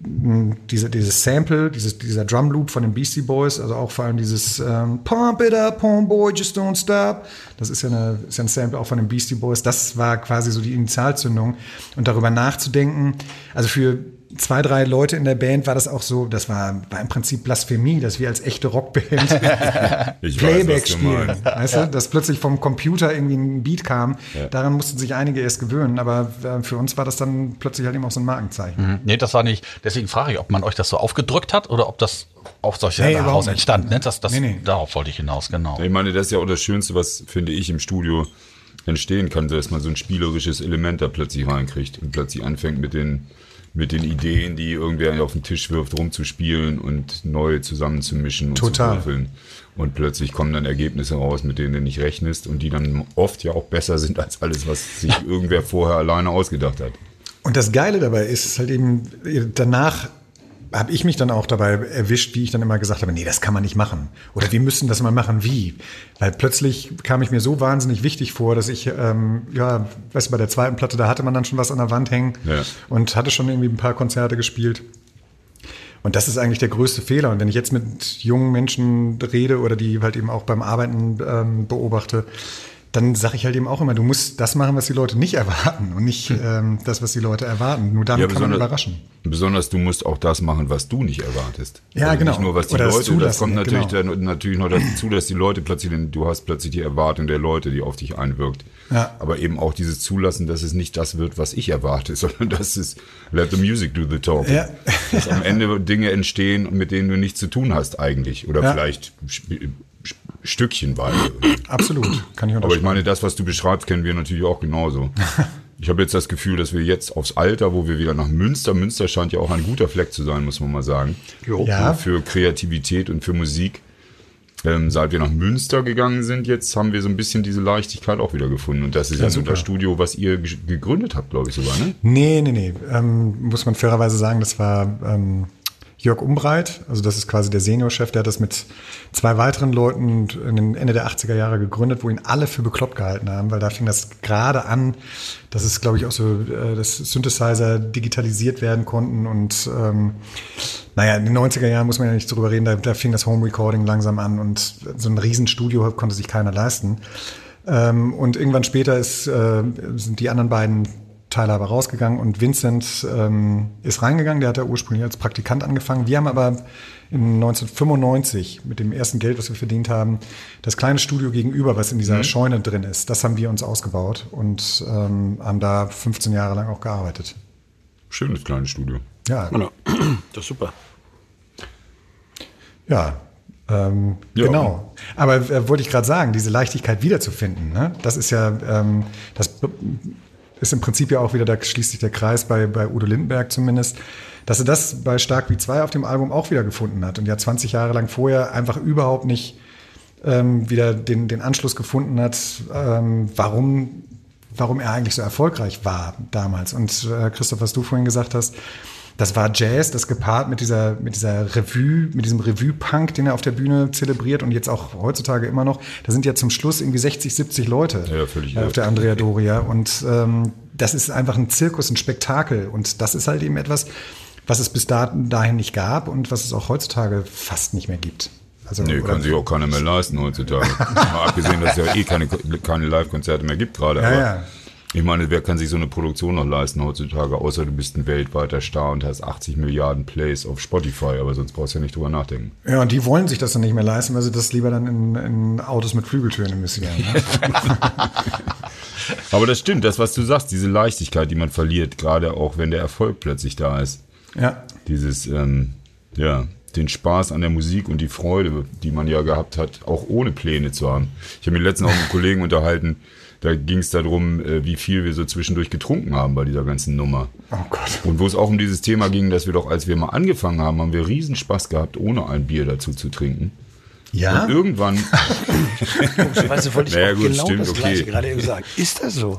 diese, dieses Sample, dieses, dieser Drum Loop von den Beastie Boys, also auch vor allem dieses ähm, Pump it up, homeboy, just don't stop. Das ist ja, eine, ist ja ein Sample auch von den Beastie Boys. Das war quasi so die Initialzündung. Und darüber nachzudenken, also für zwei, drei Leute in der Band war das auch so, das war, war im Prinzip Blasphemie, dass wir als echte Rockband Playback weiß, spielen. Weißt ja. du, dass plötzlich vom Computer irgendwie ein Beat kam. Ja. Daran mussten sich einige erst gewöhnen, aber äh, für uns war das dann plötzlich halt eben auch so ein Markenzeichen. Mhm. Nee, das war nicht, deswegen frage ich, ob man euch das so aufgedrückt hat oder ob das auf solche nee, heraus entstanden ist. Das, das, nee, nee. Darauf wollte ich hinaus, genau. Ich meine, das ist ja auch das Schönste, was, finde ich, im Studio entstehen kann, dass man so ein spielerisches Element da plötzlich reinkriegt und plötzlich anfängt mit den mit den Ideen, die irgendwer auf den Tisch wirft, rumzuspielen und neu zusammenzumischen und Total. zu würfeln. Und plötzlich kommen dann Ergebnisse raus, mit denen du nicht rechnest und die dann oft ja auch besser sind als alles, was sich irgendwer vorher alleine ausgedacht hat. Und das Geile dabei ist halt eben, danach habe ich mich dann auch dabei erwischt, wie ich dann immer gesagt habe, nee, das kann man nicht machen. Oder wir müssen das mal machen, wie? Weil plötzlich kam ich mir so wahnsinnig wichtig vor, dass ich, ähm, ja, weißt du, bei der zweiten Platte, da hatte man dann schon was an der Wand hängen ja. und hatte schon irgendwie ein paar Konzerte gespielt. Und das ist eigentlich der größte Fehler. Und wenn ich jetzt mit jungen Menschen rede oder die halt eben auch beim Arbeiten ähm, beobachte, dann sage ich halt eben auch immer, du musst das machen, was die Leute nicht erwarten und nicht hm. ähm, das, was die Leute erwarten. Nur dann ja, kann man überraschen. Besonders du musst auch das machen, was du nicht erwartest. Ja, also genau. Nicht nur was die Oder Leute, das, das kommt natürlich, genau. dann, natürlich noch dazu, dass die Leute plötzlich, du hast plötzlich die Erwartung der Leute, die auf dich einwirkt. Ja. Aber eben auch dieses Zulassen, dass es nicht das wird, was ich erwarte, sondern dass es let the music do the talking. Ja. dass am Ende Dinge entstehen, mit denen du nichts zu tun hast eigentlich. Oder vielleicht Stückchenweise. Absolut, kann ich Aber ich meine, das, was du beschreibst, kennen wir natürlich auch genauso. Ich habe jetzt das Gefühl, dass wir jetzt aufs Alter, wo wir wieder nach Münster, Münster scheint ja auch ein guter Fleck zu sein, muss man mal sagen. Jo. Ja. Für Kreativität und für Musik. Ähm, seit wir nach Münster gegangen sind, jetzt haben wir so ein bisschen diese Leichtigkeit auch wieder gefunden. Und das ist ja, ja das Studio, was ihr gegründet habt, glaube ich sogar, ne? Nee, nee, nee. Ähm, muss man fairerweise sagen, das war ähm, Jörg Umbreit, also das ist quasi der Seniorchef, der hat das mit zwei weiteren Leuten Ende der 80er Jahre gegründet, wo ihn alle für bekloppt gehalten haben, weil da fing das gerade an, dass es, glaube ich, auch so, äh, dass Synthesizer digitalisiert werden konnten und ähm, naja, in den 90er Jahren muss man ja nicht drüber reden, da, da fing das Home Recording langsam an und so ein Riesenstudio konnte sich keiner leisten. Ähm, und irgendwann später ist, äh, sind die anderen beiden Teilhaber rausgegangen und Vincent ähm, ist reingegangen. Der hat ja ursprünglich als Praktikant angefangen. Wir haben aber in 1995 mit dem ersten Geld, was wir verdient haben, das kleine Studio gegenüber, was in dieser mhm. Scheune drin ist, das haben wir uns ausgebaut und ähm, haben da 15 Jahre lang auch gearbeitet. Schönes kleines Studio. Ja. Genau. Das ist super. Ja, ähm, ja. Genau. Aber äh, wollte ich gerade sagen, diese Leichtigkeit wiederzufinden, ne? das ist ja, ähm, das ist im Prinzip ja auch wieder, da schließt sich der Kreis bei, bei Udo Lindenberg zumindest, dass er das bei Stark wie 2 auf dem Album auch wieder gefunden hat und ja 20 Jahre lang vorher einfach überhaupt nicht ähm, wieder den, den Anschluss gefunden hat, ähm, warum, warum er eigentlich so erfolgreich war damals. Und äh, Christoph, was du vorhin gesagt hast, das war Jazz, das gepaart mit dieser, mit dieser Revue, mit diesem Revue-Punk, den er auf der Bühne zelebriert und jetzt auch heutzutage immer noch. Da sind ja zum Schluss irgendwie 60, 70 Leute ja, völlig auf der Andrea Doria. Und ähm, das ist einfach ein Zirkus, ein Spektakel. Und das ist halt eben etwas, was es bis dahin nicht gab und was es auch heutzutage fast nicht mehr gibt. Also, nee, kann sich auch keiner mehr leisten heutzutage. Mal abgesehen, dass es ja eh keine, keine Live-Konzerte mehr gibt gerade. Ja, ja. Ich meine, wer kann sich so eine Produktion noch leisten heutzutage, außer du bist ein weltweiter Star und hast 80 Milliarden Plays auf Spotify, aber sonst brauchst du ja nicht drüber nachdenken. Ja, und die wollen sich das dann nicht mehr leisten, weil sie das lieber dann in, in Autos mit Flügeltüren investieren. Ne? aber das stimmt, das, was du sagst, diese Leichtigkeit, die man verliert, gerade auch wenn der Erfolg plötzlich da ist. Ja. Dieses, ähm, ja, den Spaß an der Musik und die Freude, die man ja gehabt hat, auch ohne Pläne zu haben. Ich habe mich letztens auch mit einem Kollegen unterhalten, da ging es darum, äh, wie viel wir so zwischendurch getrunken haben bei dieser ganzen Nummer. Oh Gott. Und wo es auch um dieses Thema ging, dass wir doch, als wir mal angefangen haben, haben wir riesen Spaß gehabt, ohne ein Bier dazu zu trinken. Ja. Und irgendwann. Komischerweise wollte ich naja, gut, genau stimmt, das okay. gerade gesagt. Ist das so?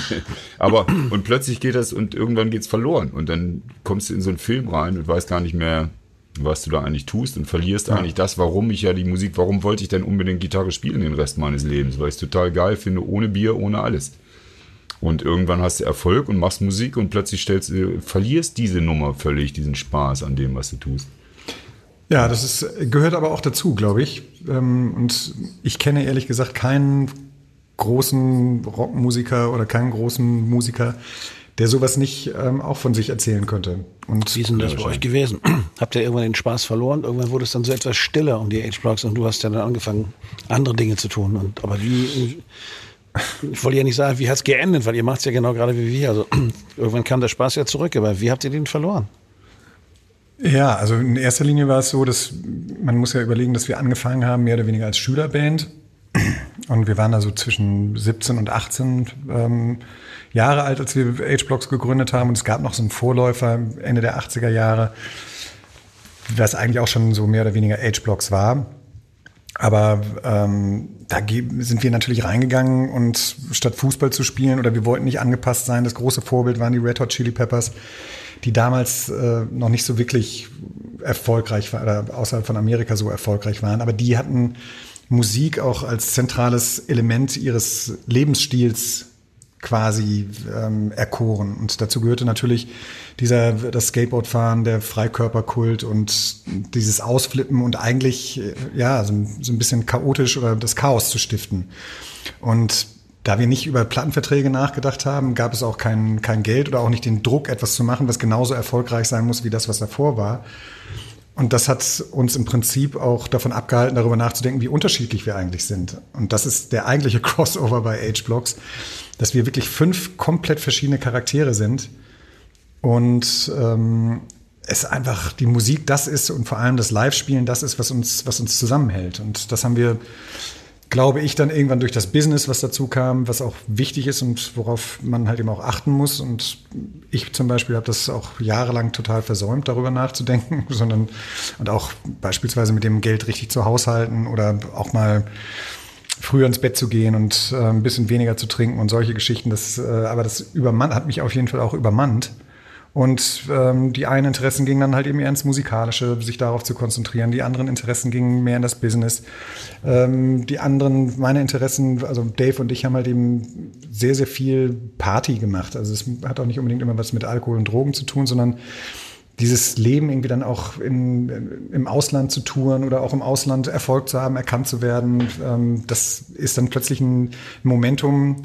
Aber, und plötzlich geht das und irgendwann geht's verloren. Und dann kommst du in so einen Film rein und weißt gar nicht mehr, was du da eigentlich tust und verlierst ja. eigentlich das, warum ich ja die Musik, warum wollte ich denn unbedingt Gitarre spielen den Rest meines Lebens, weil ich es total geil finde, ohne Bier, ohne alles. Und irgendwann hast du Erfolg und machst Musik und plötzlich stellst du, verlierst diese Nummer völlig, diesen Spaß an dem, was du tust. Ja, das ist, gehört aber auch dazu, glaube ich. Ähm, und ich kenne ehrlich gesagt keinen großen Rockmusiker oder keinen großen Musiker, der sowas nicht ähm, auch von sich erzählen könnte. Und Wie ist denn das bei euch gewesen? Habt ihr irgendwann den Spaß verloren? Irgendwann wurde es dann so etwas stiller um die H-Blocks und du hast ja dann angefangen, andere Dinge zu tun. Und, aber wie, ich wollte ja nicht sagen, wie hat es geendet, weil ihr macht es ja genau gerade wie wir. Also irgendwann kam der Spaß ja zurück, aber wie habt ihr den verloren? Ja, also in erster Linie war es so, dass man muss ja überlegen, dass wir angefangen haben, mehr oder weniger als Schülerband. Und wir waren da so zwischen 17 und 18 ähm, Jahre alt, als wir H-Blocks gegründet haben. Und es gab noch so einen Vorläufer Ende der 80er Jahre, was eigentlich auch schon so mehr oder weniger H-Blocks war. Aber ähm, da sind wir natürlich reingegangen und statt Fußball zu spielen oder wir wollten nicht angepasst sein, das große Vorbild waren die Red Hot Chili Peppers, die damals äh, noch nicht so wirklich erfolgreich waren oder außerhalb von Amerika so erfolgreich waren. Aber die hatten Musik auch als zentrales Element ihres Lebensstils quasi ähm, erkoren. Und dazu gehörte natürlich dieser das Skateboardfahren, der Freikörperkult und dieses Ausflippen und eigentlich äh, ja so, so ein bisschen chaotisch oder das Chaos zu stiften. Und da wir nicht über Plattenverträge nachgedacht haben, gab es auch kein, kein Geld oder auch nicht den Druck, etwas zu machen, was genauso erfolgreich sein muss wie das, was davor war. Und das hat uns im Prinzip auch davon abgehalten, darüber nachzudenken, wie unterschiedlich wir eigentlich sind. Und das ist der eigentliche Crossover bei H-Blocks, dass wir wirklich fünf komplett verschiedene Charaktere sind und ähm, es einfach die Musik das ist und vor allem das Live-Spielen das ist, was uns, was uns zusammenhält. Und das haben wir glaube ich, dann irgendwann durch das Business, was dazu kam, was auch wichtig ist und worauf man halt eben auch achten muss. Und ich zum Beispiel habe das auch jahrelang total versäumt, darüber nachzudenken, sondern und auch beispielsweise mit dem Geld richtig zu haushalten oder auch mal früher ins Bett zu gehen und äh, ein bisschen weniger zu trinken und solche Geschichten. Das, äh, aber das übermannt, hat mich auf jeden Fall auch übermannt. Und ähm, die einen Interessen gingen dann halt eben eher ins Musikalische, sich darauf zu konzentrieren. Die anderen Interessen gingen mehr in das Business. Ähm, die anderen, meine Interessen, also Dave und ich haben halt eben sehr, sehr viel Party gemacht. Also es hat auch nicht unbedingt immer was mit Alkohol und Drogen zu tun, sondern dieses Leben irgendwie dann auch in, im Ausland zu touren oder auch im Ausland Erfolg zu haben, erkannt zu werden, ähm, das ist dann plötzlich ein Momentum,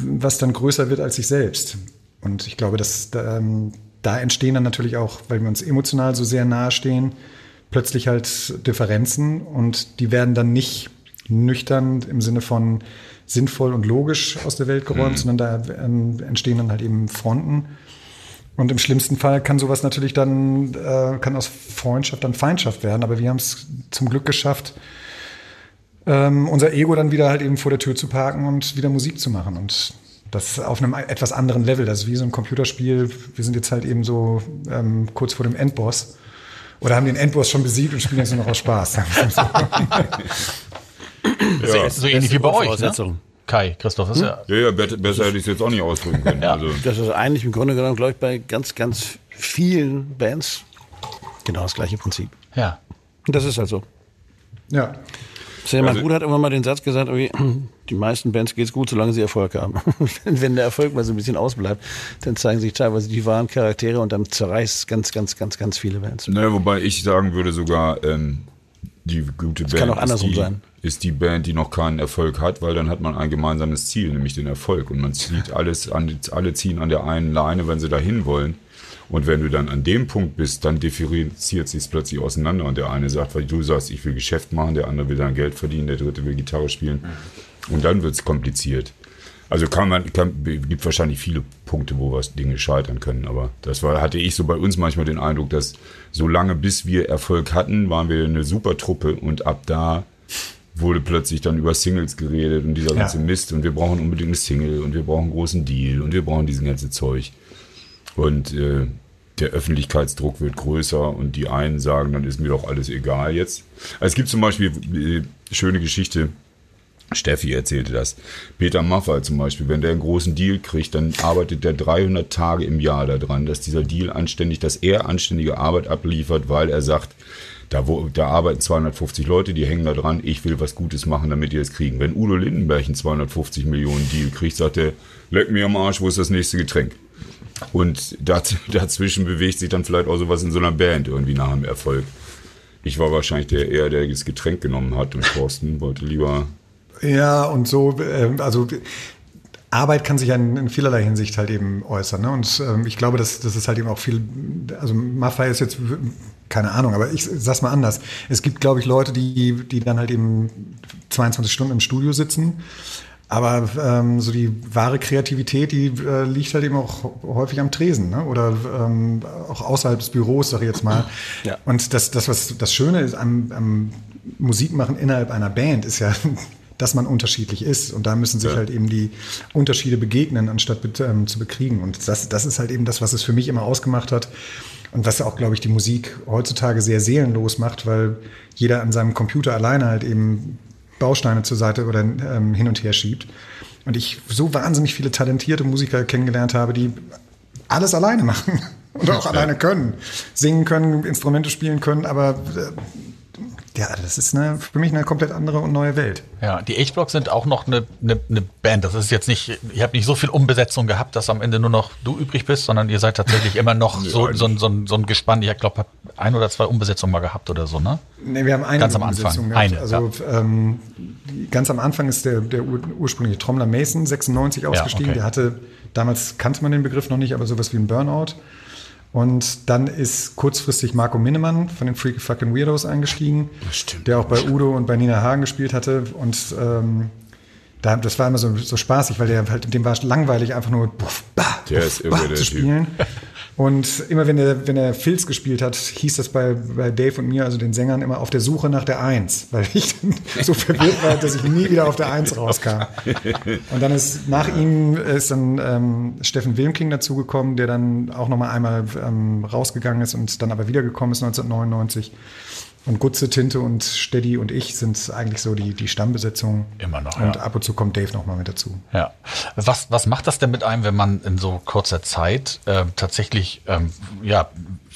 was dann größer wird als sich selbst. Und ich glaube, dass ähm, da entstehen dann natürlich auch, weil wir uns emotional so sehr nahe stehen, plötzlich halt Differenzen und die werden dann nicht nüchtern im Sinne von sinnvoll und logisch aus der Welt geräumt, mhm. sondern da ähm, entstehen dann halt eben Fronten. Und im schlimmsten Fall kann sowas natürlich dann, äh, kann aus Freundschaft dann Feindschaft werden. Aber wir haben es zum Glück geschafft, ähm, unser Ego dann wieder halt eben vor der Tür zu parken und wieder Musik zu machen. Und das auf einem etwas anderen Level. Das ist wie so ein Computerspiel. Wir sind jetzt halt eben so ähm, kurz vor dem Endboss. Oder haben den Endboss schon besiegt und spielen jetzt nur noch aus Spaß. ja. So ähnlich wie bei euch, ne? Kai, Christoph, ist hm? ja. Ja, ja, besser hätte ich es jetzt auch nicht ausdrücken können. ja. also. Das ist eigentlich im Grunde genommen, glaube ich, bei ganz, ganz vielen Bands genau das gleiche Prinzip. Ja. Und das ist halt so. Ja. Also, mein Bruder hat irgendwann mal den Satz gesagt, die meisten Bands geht's gut, solange sie Erfolg haben. Wenn der Erfolg mal so ein bisschen ausbleibt, dann zeigen sich teilweise die wahren Charaktere und dann zerreißt ganz, ganz, ganz, ganz viele Bands. Naja, wobei ich sagen würde sogar, ähm, die gute Band kann auch andersrum ist, die, sein. ist die Band, die noch keinen Erfolg hat, weil dann hat man ein gemeinsames Ziel, nämlich den Erfolg. Und man zieht alles an, alle ziehen an der einen Leine, wenn sie dahin wollen. Und wenn du dann an dem Punkt bist, dann differenziert sich plötzlich auseinander. Und der eine sagt, weil du sagst, ich will Geschäft machen, der andere will dann Geld verdienen, der dritte will Gitarre spielen. Und dann wird's kompliziert. Also kann man, kann, gibt wahrscheinlich viele Punkte, wo was Dinge scheitern können. Aber das war, hatte ich so bei uns manchmal den Eindruck, dass so lange bis wir Erfolg hatten, waren wir eine super Truppe und ab da wurde plötzlich dann über Singles geredet und dieser ganze Mist und wir brauchen unbedingt eine Single und wir brauchen einen großen Deal und wir brauchen diesen ganzen Zeug. Und äh, der Öffentlichkeitsdruck wird größer und die einen sagen, dann ist mir doch alles egal jetzt. Also es gibt zum Beispiel äh, schöne Geschichte, Steffi erzählte das. Peter Maffay zum Beispiel, wenn der einen großen Deal kriegt, dann arbeitet der 300 Tage im Jahr daran, dass dieser Deal anständig, dass er anständige Arbeit abliefert, weil er sagt, da, wo, da arbeiten 250 Leute, die hängen da dran, ich will was Gutes machen, damit die das kriegen. Wenn Udo Lindenberg einen 250 Millionen Deal kriegt, sagt er, leck mir am Arsch, wo ist das nächste Getränk? Und daz dazwischen bewegt sich dann vielleicht auch sowas in so einer Band irgendwie nach dem Erfolg. Ich war wahrscheinlich der eher, der das Getränk genommen hat und Thorsten wollte lieber Ja, und so, ähm, also Arbeit kann sich ja in, in vielerlei Hinsicht halt eben äußern. Ne? Und ähm, ich glaube, dass das ist halt eben auch viel, also Maffei ist jetzt, keine Ahnung, aber ich sag's mal anders. Es gibt, glaube ich, Leute, die, die dann halt eben 22 Stunden im Studio sitzen. Aber ähm, so die wahre Kreativität, die äh, liegt halt eben auch häufig am Tresen, ne? Oder ähm, auch außerhalb des Büros, sag ich jetzt mal. Ja. Und das, das, was das Schöne ist am, am Musikmachen innerhalb einer Band, ist ja, dass man unterschiedlich ist. Und da müssen sich Ja. halt eben die Unterschiede begegnen, anstatt ähm, zu bekriegen. Und das, das ist halt eben das, was es für mich immer ausgemacht hat. Und was ja auch, glaube ich, die Musik heutzutage sehr seelenlos macht, weil jeder an seinem Computer alleine halt eben Bausteine zur Seite oder ähm, hin und her schiebt. Und ich so wahnsinnig viele talentierte Musiker kennengelernt habe, die alles alleine machen und auch alleine können. Singen können, Instrumente spielen können, aber äh, ja, das ist eine, für mich eine komplett andere und neue Welt. Ja, die H-Blocks sind auch noch eine, eine, eine Band. Das ist jetzt nicht, ihr habt nicht so viel Umbesetzung gehabt, dass am Ende nur noch du übrig bist, sondern ihr seid tatsächlich immer noch so, so, ein- so, ein- so ein Gespann. Ich glaube, ein oder zwei Umbesetzungen mal gehabt oder so, ne? Nee, wir haben eine Ganz am Anfang. Eine, also ähm, die- ganz am Anfang ist der, der ur ursprüngliche Trommler Mason 96 ausgestiegen. okay. Der hatte, damals kannte man den Begriff noch nicht, aber sowas wie ein Burnout. Und dann ist kurzfristig Marco Minnemann von den Freaky Fucking Weirdos eingestiegen, der auch bei Udo und bei Nina Hagen gespielt hatte. Und ähm, da, das war immer so, so spaßig, weil der halt, dem war langweilig, einfach nur buff, bah, Der buff, bah zu Typ. Und immer wenn er, wenn er Filz gespielt hat, hieß das bei, bei Dave und mir, also den Sängern, immer auf der Suche nach der Eins, weil ich so verwirrt war, dass ich nie wieder auf der Eins rauskam. Und dann ist nach ihm ist dann ähm, Steffen Wilmking dazugekommen, der dann auch nochmal einmal ähm, rausgegangen ist und dann aber wiedergekommen ist 1999. Und Gutze, Tinte und Steady und ich sind eigentlich so die, die Stammbesetzung. Immer noch, Und ja. ab und zu kommt Dave nochmal mit dazu. Ja. Was, was macht das denn mit einem, wenn man in so kurzer Zeit äh, tatsächlich, ähm, ja,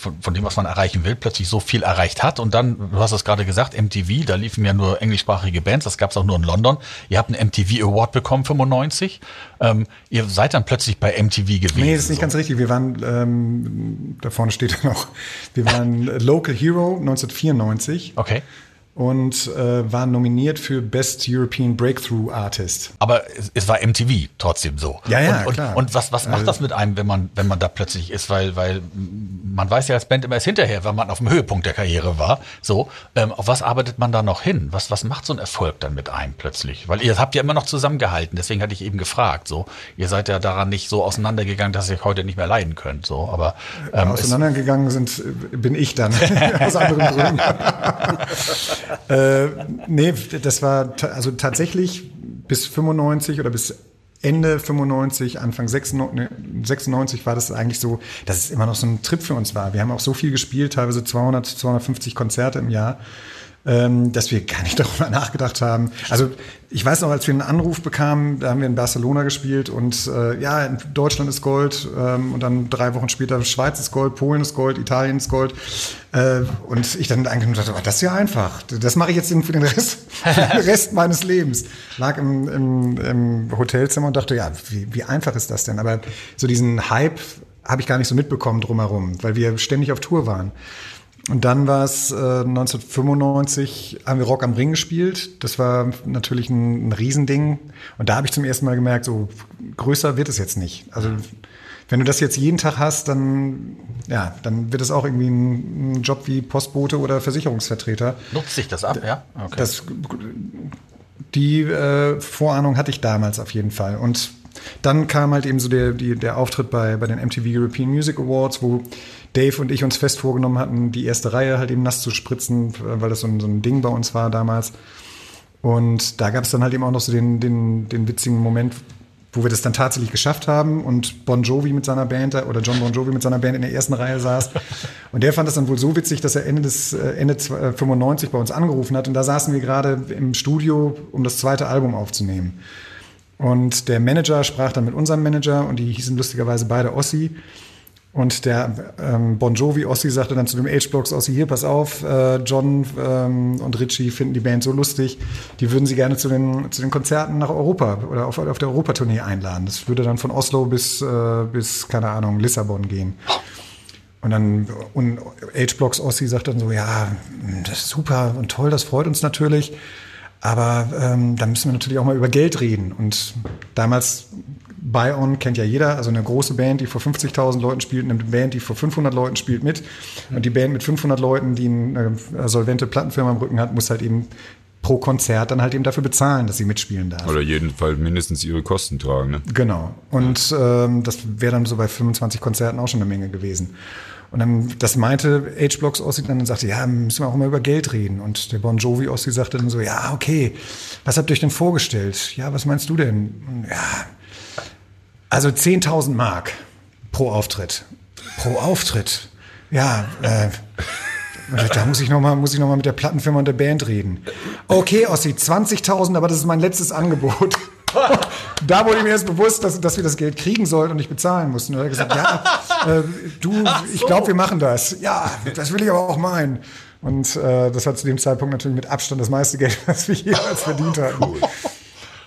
von, von dem, was man erreichen will, plötzlich so viel erreicht hat? Und dann, du hast es gerade gesagt, MTV, da liefen ja nur englischsprachige Bands, das gab es auch nur in London. Ihr habt einen MTV Award bekommen, 95. Ähm, ihr seid dann plötzlich bei MTV gewesen. Nee, das ist nicht so. ganz richtig. Wir waren, ähm, da vorne steht dann auch, wir waren Local Hero 1994 Okay. Und äh, waren nominiert für Best European Breakthrough Artist. Aber es, es war MTV trotzdem so. Ja, ja, und, und, klar. Und was, was macht Also- das mit einem, wenn man, wenn man da plötzlich ist? Weil, weil man weiß ja als Band immer erst hinterher, wenn man auf dem Höhepunkt der Karriere war. So, ähm, auf was arbeitet man da noch hin? Was, was macht so ein Erfolg dann mit einem plötzlich? Weil ihr habt ja immer noch zusammengehalten, deswegen hatte ich eben gefragt. So, ihr seid ja daran nicht so auseinandergegangen, dass ihr euch heute nicht mehr leiden könnt. So, aber ähm, Auseinandergegangen sind, äh, bin ich dann, aus anderen Gründen. äh, nee, das war also tatsächlich bis 95 oder bis Ende 95, Anfang 96, ne, 96 war das eigentlich so, dass es immer noch so ein Trip für uns war. Wir haben auch so viel gespielt, teilweise 200, 250 Konzerte im Jahr. Ähm, dass wir gar nicht darüber nachgedacht haben. Also ich weiß noch, als wir einen Anruf bekamen, da haben wir in Barcelona gespielt und äh, ja, in Deutschland ist Gold ähm, und dann drei Wochen später Schweiz ist Gold, Polen ist Gold, Italien ist Gold. Äh, und ich dann eigentlich dachte, oh, das ist ja einfach. Das mache ich jetzt für den Rest, für den Rest meines Lebens. Lag im, im, im Hotelzimmer und dachte, ja, wie, wie einfach ist das denn? Aber so diesen Hype habe ich gar nicht so mitbekommen drumherum, weil wir ständig auf Tour waren. Und dann war es äh, 1995, haben wir Rock am Ring gespielt. Das war natürlich ein, ein Riesending. Und da habe ich zum ersten Mal gemerkt, so größer wird es jetzt nicht. Also wenn du das jetzt jeden Tag hast, dann, ja, dann wird es auch irgendwie ein, ein Job wie Postbote oder Versicherungsvertreter. Nutzt sich das ab, ja? Okay. Das, die äh, Vorahnung hatte ich damals auf jeden Fall. Und dann kam halt eben so der, die, der Auftritt bei, bei den MTV European Music Awards, wo Dave und ich uns fest vorgenommen hatten, die erste Reihe halt eben nass zu spritzen, weil das so ein, so ein Ding bei uns war damals. Und da gab es dann halt eben auch noch so den, den, den witzigen Moment, wo wir das dann tatsächlich geschafft haben und Bon Jovi mit seiner Band oder John Bon Jovi mit seiner Band in der ersten Reihe saß. Und der fand das dann wohl so witzig, dass er Ende des äh, Ende 95 bei uns angerufen hat und da saßen wir gerade im Studio, um das zweite Album aufzunehmen. Und der Manager sprach dann mit unserem Manager und die hießen lustigerweise beide Ossi. Und der ähm, Bon Jovi Ossi sagte dann zu dem H-Blocks Ossi, hier, pass auf, äh, John ähm, und Richie finden die Band so lustig, die würden sie gerne zu den, zu den Konzerten nach Europa oder auf, auf der Europatournee einladen. Das würde dann von Oslo bis, äh, bis keine Ahnung, Lissabon gehen. Und dann und H-Blocks Ossi sagt dann so, ja, das ist super und toll, das freut uns natürlich. Aber ähm, da müssen wir natürlich auch mal über Geld reden. Und damals Bion kennt ja jeder, also eine große Band, die vor 50.000 Leuten spielt, eine Band, die vor 500 Leuten spielt mit. Und die Band mit 500 Leuten, die eine solvente Plattenfirma im Rücken hat, muss halt eben pro Konzert dann halt eben dafür bezahlen, dass sie mitspielen darf. Oder jedenfalls mindestens ihre Kosten tragen. Ne? Genau. Und ähm, das wäre dann so bei 25 Konzerten auch schon eine Menge gewesen. Und dann, das meinte H-Blocks Ossi dann und sagte, ja, müssen wir auch immer über Geld reden. Und der Bon Jovi Ossi sagte dann so, ja, okay, was habt ihr euch denn vorgestellt? Ja, was meinst du denn? Ja, also 10.000 Mark pro Auftritt. Pro Auftritt. Ja, äh, da muss ich nochmal muss ich noch mal mit der Plattenfirma und der Band reden. Okay, Ossi, 20.000, aber das ist mein letztes Angebot. da wurde mir erst bewusst, dass, dass wir das Geld kriegen sollten und nicht bezahlen mussten. Und er hat gesagt, ja, äh, du, so. ich glaube, wir machen das. Ja, das will ich aber auch meinen. Und äh, das war zu dem Zeitpunkt natürlich mit Abstand das meiste Geld, was wir jemals verdient hatten. Cool.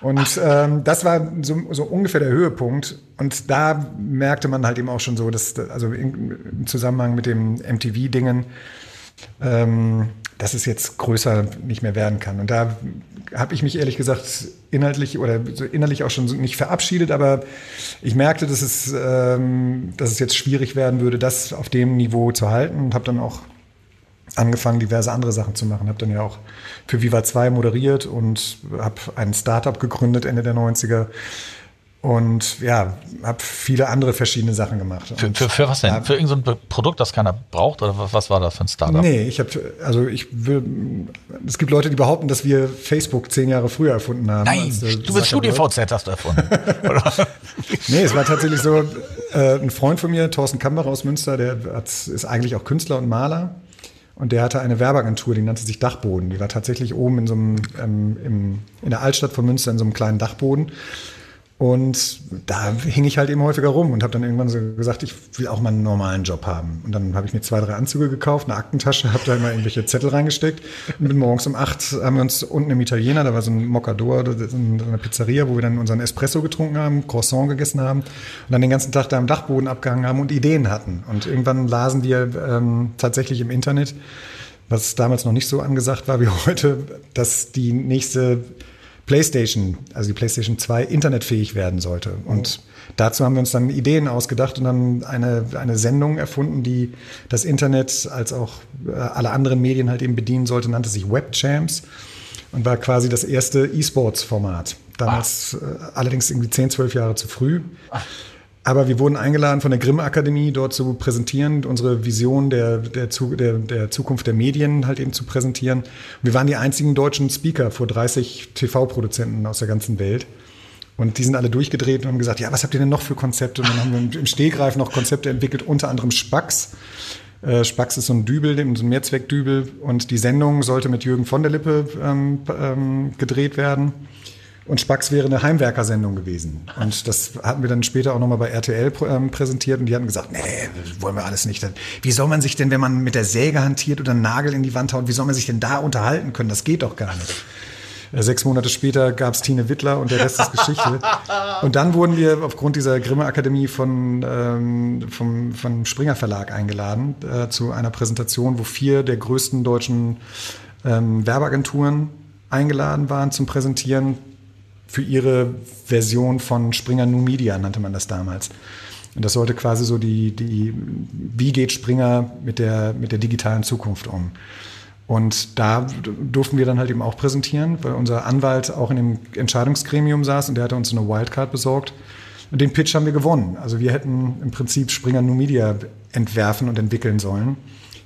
Und ähm, das war so, so ungefähr der Höhepunkt. Und da merkte man halt eben auch schon so, dass, also im Zusammenhang mit dem MTV-Dingen, ähm, dass es jetzt größer nicht mehr werden kann. Und da habe ich mich ehrlich gesagt inhaltlich oder so innerlich auch schon nicht verabschiedet, aber ich merkte, dass es, ähm, dass es jetzt schwierig werden würde, das auf dem Niveau zu halten und habe dann auch angefangen, diverse andere Sachen zu machen. Habe dann ja auch für Viva 2 moderiert und habe ein Startup gegründet Ende der 90er. Und ja, habe viele andere verschiedene Sachen gemacht. Für, für, für was denn? Ja, für irgendein so Produkt, das keiner braucht? Oder was war das für ein Startup? Nee, ich habe, also ich will, es gibt Leute, die behaupten, dass wir Facebook zehn Jahre früher erfunden haben. Nein, du bist StudiVZ hast du erfunden. nee, es war tatsächlich so, äh, ein Freund von mir, Thorsten Kamberer aus Münster, der hat, ist eigentlich auch Künstler und Maler. Und der hatte eine Werbeagentur, die nannte sich Dachboden. Die war tatsächlich oben in so einem, ähm, im, in der Altstadt von Münster in so einem kleinen Dachboden. Und da hing ich halt eben häufiger rum und habe dann irgendwann so gesagt, ich will auch mal einen normalen Job haben. Und dann habe ich mir zwei, drei Anzüge gekauft, eine Aktentasche, habe da immer irgendwelche Zettel reingesteckt. Und bin morgens um acht haben wir uns unten im Italiener, da war so ein Moccador, eine Pizzeria, wo wir dann unseren Espresso getrunken haben, Croissant gegessen haben und dann den ganzen Tag da am Dachboden abgehangen haben und Ideen hatten. Und irgendwann lasen wir ähm, tatsächlich im Internet, was damals noch nicht so angesagt war wie heute, dass die nächste PlayStation, also die PlayStation 2, internetfähig werden sollte. Und dazu haben wir uns dann Ideen ausgedacht und dann eine, eine Sendung erfunden, die das Internet als auch äh, alle anderen Medien halt eben bedienen sollte, nannte sich Webchamps und war quasi das erste E-Sports-Format. Damals äh, allerdings irgendwie 10, 12 Jahre zu früh. Ach. Aber wir wurden eingeladen von der Grimm-Akademie, dort zu präsentieren, unsere Vision der, der, der, der, Zukunft der Medien halt eben zu präsentieren. Wir waren die einzigen deutschen Speaker vor 30 TV-Produzenten aus der ganzen Welt. Und die sind alle durchgedreht und haben gesagt, ja, was habt ihr denn noch für Konzepte? Und dann haben wir im Stehgreif noch Konzepte entwickelt, unter anderem Spax. Äh, Spax ist so ein Dübel, so ein Mehrzweckdübel und die Sendung sollte mit Jürgen von der Lippe ähm, ähm, gedreht werden. Und Spax wäre eine Heimwerkersendung gewesen. Und das hatten wir dann später auch nochmal bei RTL ähm, präsentiert und die hatten gesagt, nee, wollen wir alles nicht. Wie soll man sich denn, wenn man mit der Säge hantiert oder einen Nagel in die Wand haut, wie soll man sich denn da unterhalten können? Das geht doch gar nicht. Äh, sechs Monate später gab es Tine Wittler und der Rest ist Geschichte. Und dann wurden wir aufgrund dieser Grimme Akademie von, ähm, vom, vom Springer Verlag eingeladen äh, zu einer Präsentation, wo vier der größten deutschen ähm, Werbeagenturen eingeladen waren zum Präsentieren für ihre Version von Springer New Media, nannte man das damals. Und das sollte quasi so die, die wie geht Springer mit der, mit der digitalen Zukunft um? Und da durften wir dann halt eben auch präsentieren, weil unser Anwalt auch in dem Entscheidungsgremium saß und der hatte uns eine Wildcard besorgt. Und den Pitch haben wir gewonnen. Also wir hätten im Prinzip Springer New Media entwerfen und entwickeln sollen.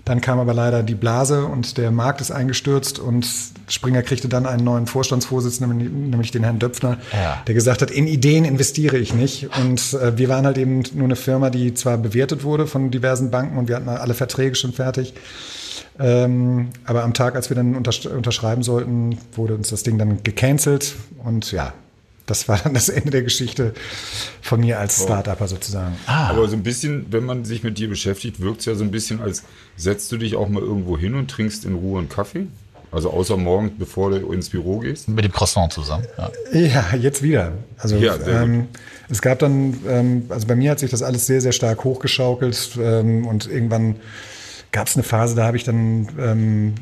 Dann kam aber leider die Blase und der Markt ist eingestürzt und Springer kriegte dann einen neuen Vorstandsvorsitzenden, nämlich den Herrn Döpfner, ja. der gesagt hat, in Ideen investiere ich nicht. Und äh, wir waren halt eben nur eine Firma, die zwar bewertet wurde von diversen Banken und wir hatten alle Verträge schon fertig. Ähm, aber am Tag, als wir dann untersch unterschreiben sollten, wurde uns das Ding dann gecancelt und ja, das war dann das Ende der Geschichte von mir als Start-Upper sozusagen. Ah. Aber so ein bisschen, wenn man sich mit dir beschäftigt, wirkt es ja so ein bisschen als, setzt du dich auch mal irgendwo hin und trinkst in Ruhe einen Kaffee? Also außer morgen, bevor du ins Büro gehst? Mit dem Croissant zusammen. Ja, ja jetzt wieder. Also ja, ähm, es gab dann, ähm, also bei mir hat sich das alles sehr, sehr stark hochgeschaukelt ähm, und irgendwann gab es eine Phase, da habe ich dann ähm,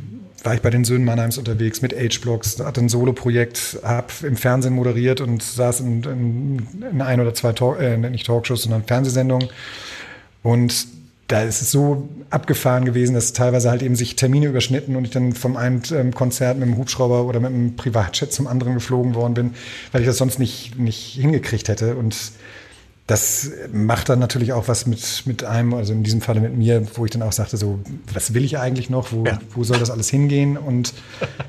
war ich bei den Söhnen Mannheims unterwegs mit H-Blocks, hatte ein Solo-Projekt, habe im Fernsehen moderiert und saß in, in, in ein oder zwei Talk, äh, nicht Talkshows, sondern Fernsehsendungen. Und da ist es so abgefahren gewesen, dass teilweise halt eben sich Termine überschnitten und ich dann vom einen ähm, Konzert mit dem Hubschrauber oder mit einem Privatjet zum anderen geflogen worden bin, weil ich das sonst nicht, nicht hingekriegt hätte. Und das macht dann natürlich auch was mit, mit einem, also in diesem Falle mit mir, wo ich dann auch sagte, so, was will ich eigentlich noch? Wo, ja. wo soll das alles hingehen? Und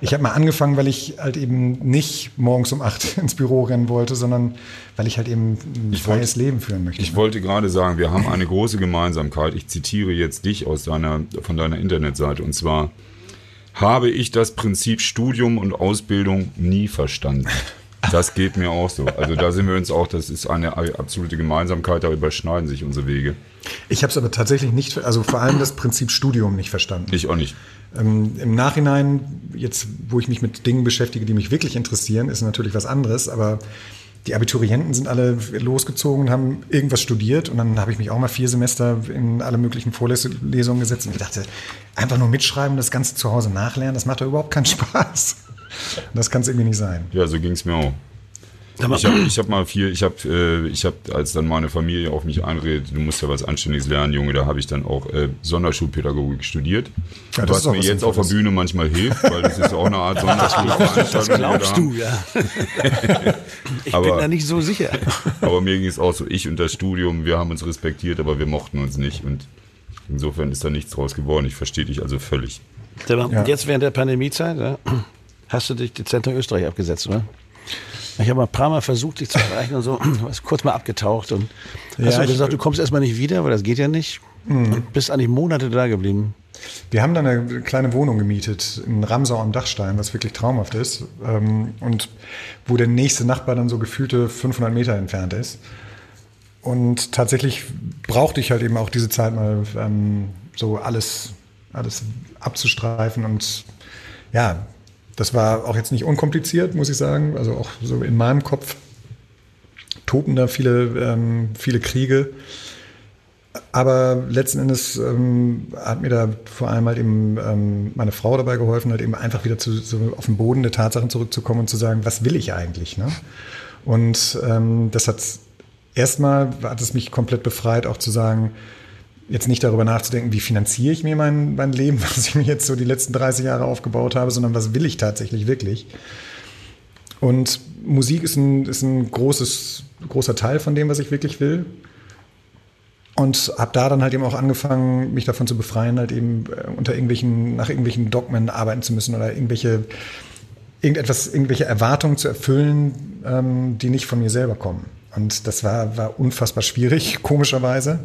ich habe mal angefangen, weil ich halt eben nicht morgens um acht ins Büro rennen wollte, sondern weil ich halt eben ein ich freies wollte, Leben führen möchte. Ich wollte gerade sagen, wir haben eine große Gemeinsamkeit. Ich zitiere jetzt dich aus deiner, von deiner Internetseite und zwar, habe ich das Prinzip Studium und Ausbildung nie verstanden. Das geht mir auch so. Also da sind wir uns auch, das ist eine absolute Gemeinsamkeit, da überschneiden sich unsere Wege. Ich habe es aber tatsächlich nicht, also vor allem das Prinzip Studium nicht verstanden. Ich auch nicht. Ähm, Im Nachhinein, jetzt wo ich mich mit Dingen beschäftige, die mich wirklich interessieren, ist natürlich was anderes, aber die Abiturienten sind alle losgezogen und haben irgendwas studiert und dann habe ich mich auch mal vier Semester in alle möglichen Vorlesungen gesetzt und ich dachte, einfach nur mitschreiben, das Ganze zu Hause nachlernen, das macht doch überhaupt keinen Spaß. Das kann es irgendwie nicht sein. Ja, so ging es mir auch. Ich habe ich hab mal viel, ich habe, äh, ich hab, als dann meine Familie auf mich einredet, du musst ja was Anständiges lernen, Junge, da habe ich dann auch äh, Sonderschulpädagogik studiert. Ja, was mir jetzt auf der Bühne manchmal hilft, weil das ist auch eine Art Sonderschulveranstaltung. Das glaubst du, ja. ich aber, bin da nicht so sicher. aber mir ging es auch so, ich und das Studium, wir haben uns respektiert, aber wir mochten uns nicht und insofern ist da nichts draus geworden. Ich verstehe dich also völlig. Ja. Jetzt während der Pandemiezeit, ja, hast du dich dezent in Österreich abgesetzt, oder? Ich habe ein paar Mal versucht, dich zu erreichen und so, hast kurz mal abgetaucht und hast ja, du gesagt, du kommst erstmal nicht wieder, weil das geht ja nicht. Mhm. Und bist eigentlich Monate da geblieben. Wir haben dann eine kleine Wohnung gemietet in Ramsau am Dachstein, was wirklich traumhaft ist. Ähm, und wo der nächste Nachbar dann so gefühlte 500 Meter entfernt ist. Und tatsächlich brauchte ich halt eben auch diese Zeit mal ähm, so alles, alles abzustreifen und ja, das war auch jetzt nicht unkompliziert, muss ich sagen. Also auch so in meinem Kopf toten da viele, ähm, viele Kriege. Aber letzten Endes ähm, hat mir da vor allem halt eben ähm, meine Frau dabei geholfen, halt eben einfach wieder zu, so auf den Boden der Tatsachen zurückzukommen und zu sagen, was will ich eigentlich? Ne? Und ähm, das hat erstmal hat es mich komplett befreit, auch zu sagen, jetzt nicht darüber nachzudenken, wie finanziere ich mir mein, mein Leben, was ich mir jetzt so die letzten 30 Jahre aufgebaut habe, sondern was will ich tatsächlich wirklich. Und Musik ist ein, ist ein großes, großer Teil von dem, was ich wirklich will. Und habe da dann halt eben auch angefangen, mich davon zu befreien, halt eben äh, unter irgendwelchen, nach irgendwelchen Dogmen arbeiten zu müssen oder irgendwelche, irgendetwas, irgendwelche Erwartungen zu erfüllen, ähm, die nicht von mir selber kommen. Und das war, war unfassbar schwierig, komischerweise.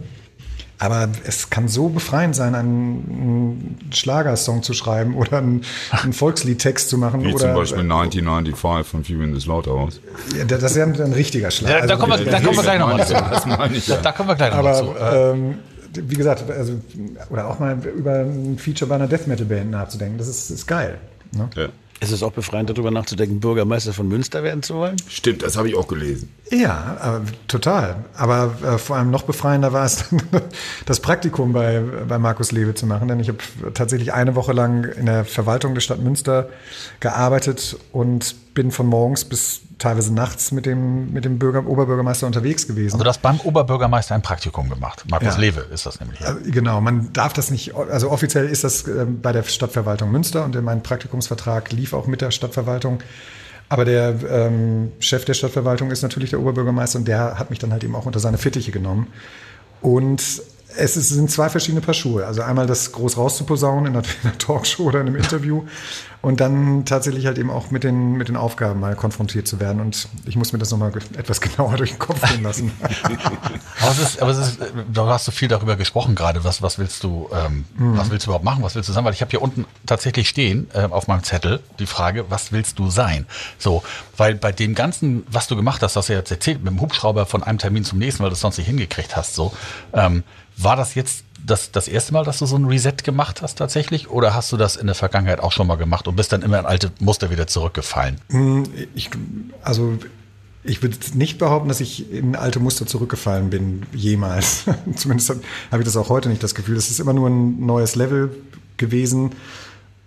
Aber es kann so befreiend sein, einen, einen Schlagersong zu schreiben oder einen, einen Volksliedtext zu machen. Wie oder, zum Beispiel 1995 von Fury in the Slaughterhouse. Ja, das ist ja ein, ein richtiger Schlag. Da, da, Also kommen wir, da kommen wir gleich nochmal zu. Das meine ich Da, ja. da kommen wir gleich nochmal zu. Aber Äh, ähm, wie gesagt, also, oder auch mal über ein Feature bei einer Death Metal Band nachzudenken, das ist, ist geil. Ne? Ja. Ist es auch befreiend, darüber nachzudenken, Bürgermeister von Münster werden zu wollen? Stimmt, das habe ich auch gelesen. Ja, aber, total. Aber äh, vor allem noch befreiender war es, das Praktikum bei, bei Markus Lewe zu machen. Denn ich habe tatsächlich eine Woche lang in der Verwaltung der Stadt Münster gearbeitet und bin von morgens bis teilweise nachts mit dem, mit dem Bürger, Oberbürgermeister unterwegs gewesen. also du hast beim Oberbürgermeister ein Praktikum gemacht. Markus Ja. Lewe ist das nämlich. Ja. Also, Genau, man darf das nicht, also offiziell ist das ähm, bei der Stadtverwaltung Münster und mein Praktikumsvertrag lief auch mit der Stadtverwaltung. Aber der ähm, Chef der Stadtverwaltung ist natürlich der Oberbürgermeister und der hat mich dann halt eben auch unter seine Fittiche genommen. Und es ist, sind zwei verschiedene Paar Schuhe. Also einmal das groß rauszuposaunen in einer, in einer Talkshow oder in einem Interview und dann tatsächlich halt eben auch mit den, mit den Aufgaben mal konfrontiert zu werden. Und ich muss mir das nochmal etwas genauer durch den Kopf gehen lassen. Aber, es ist, aber es ist, du hast so viel darüber gesprochen gerade. Was, was willst du, ähm, was willst du überhaupt machen? Was willst du sein? Weil ich habe hier unten tatsächlich stehen äh, auf meinem Zettel die Frage, was willst du sein? So, weil bei dem ganzen, was du gemacht hast, hast du ja jetzt erzählt, mit dem Hubschrauber von einem Termin zum nächsten, weil du es sonst nicht hingekriegt hast. So, ähm, war das jetzt das, das erste Mal, dass du so ein Reset gemacht hast tatsächlich? Oder hast du das in der Vergangenheit auch schon mal gemacht und bist dann immer in alte Muster wieder zurückgefallen? Ich, also ich würde nicht behaupten, dass ich in alte Muster zurückgefallen bin, jemals. Zumindest habe hab ich das auch heute nicht das Gefühl. Es ist immer nur ein neues Level gewesen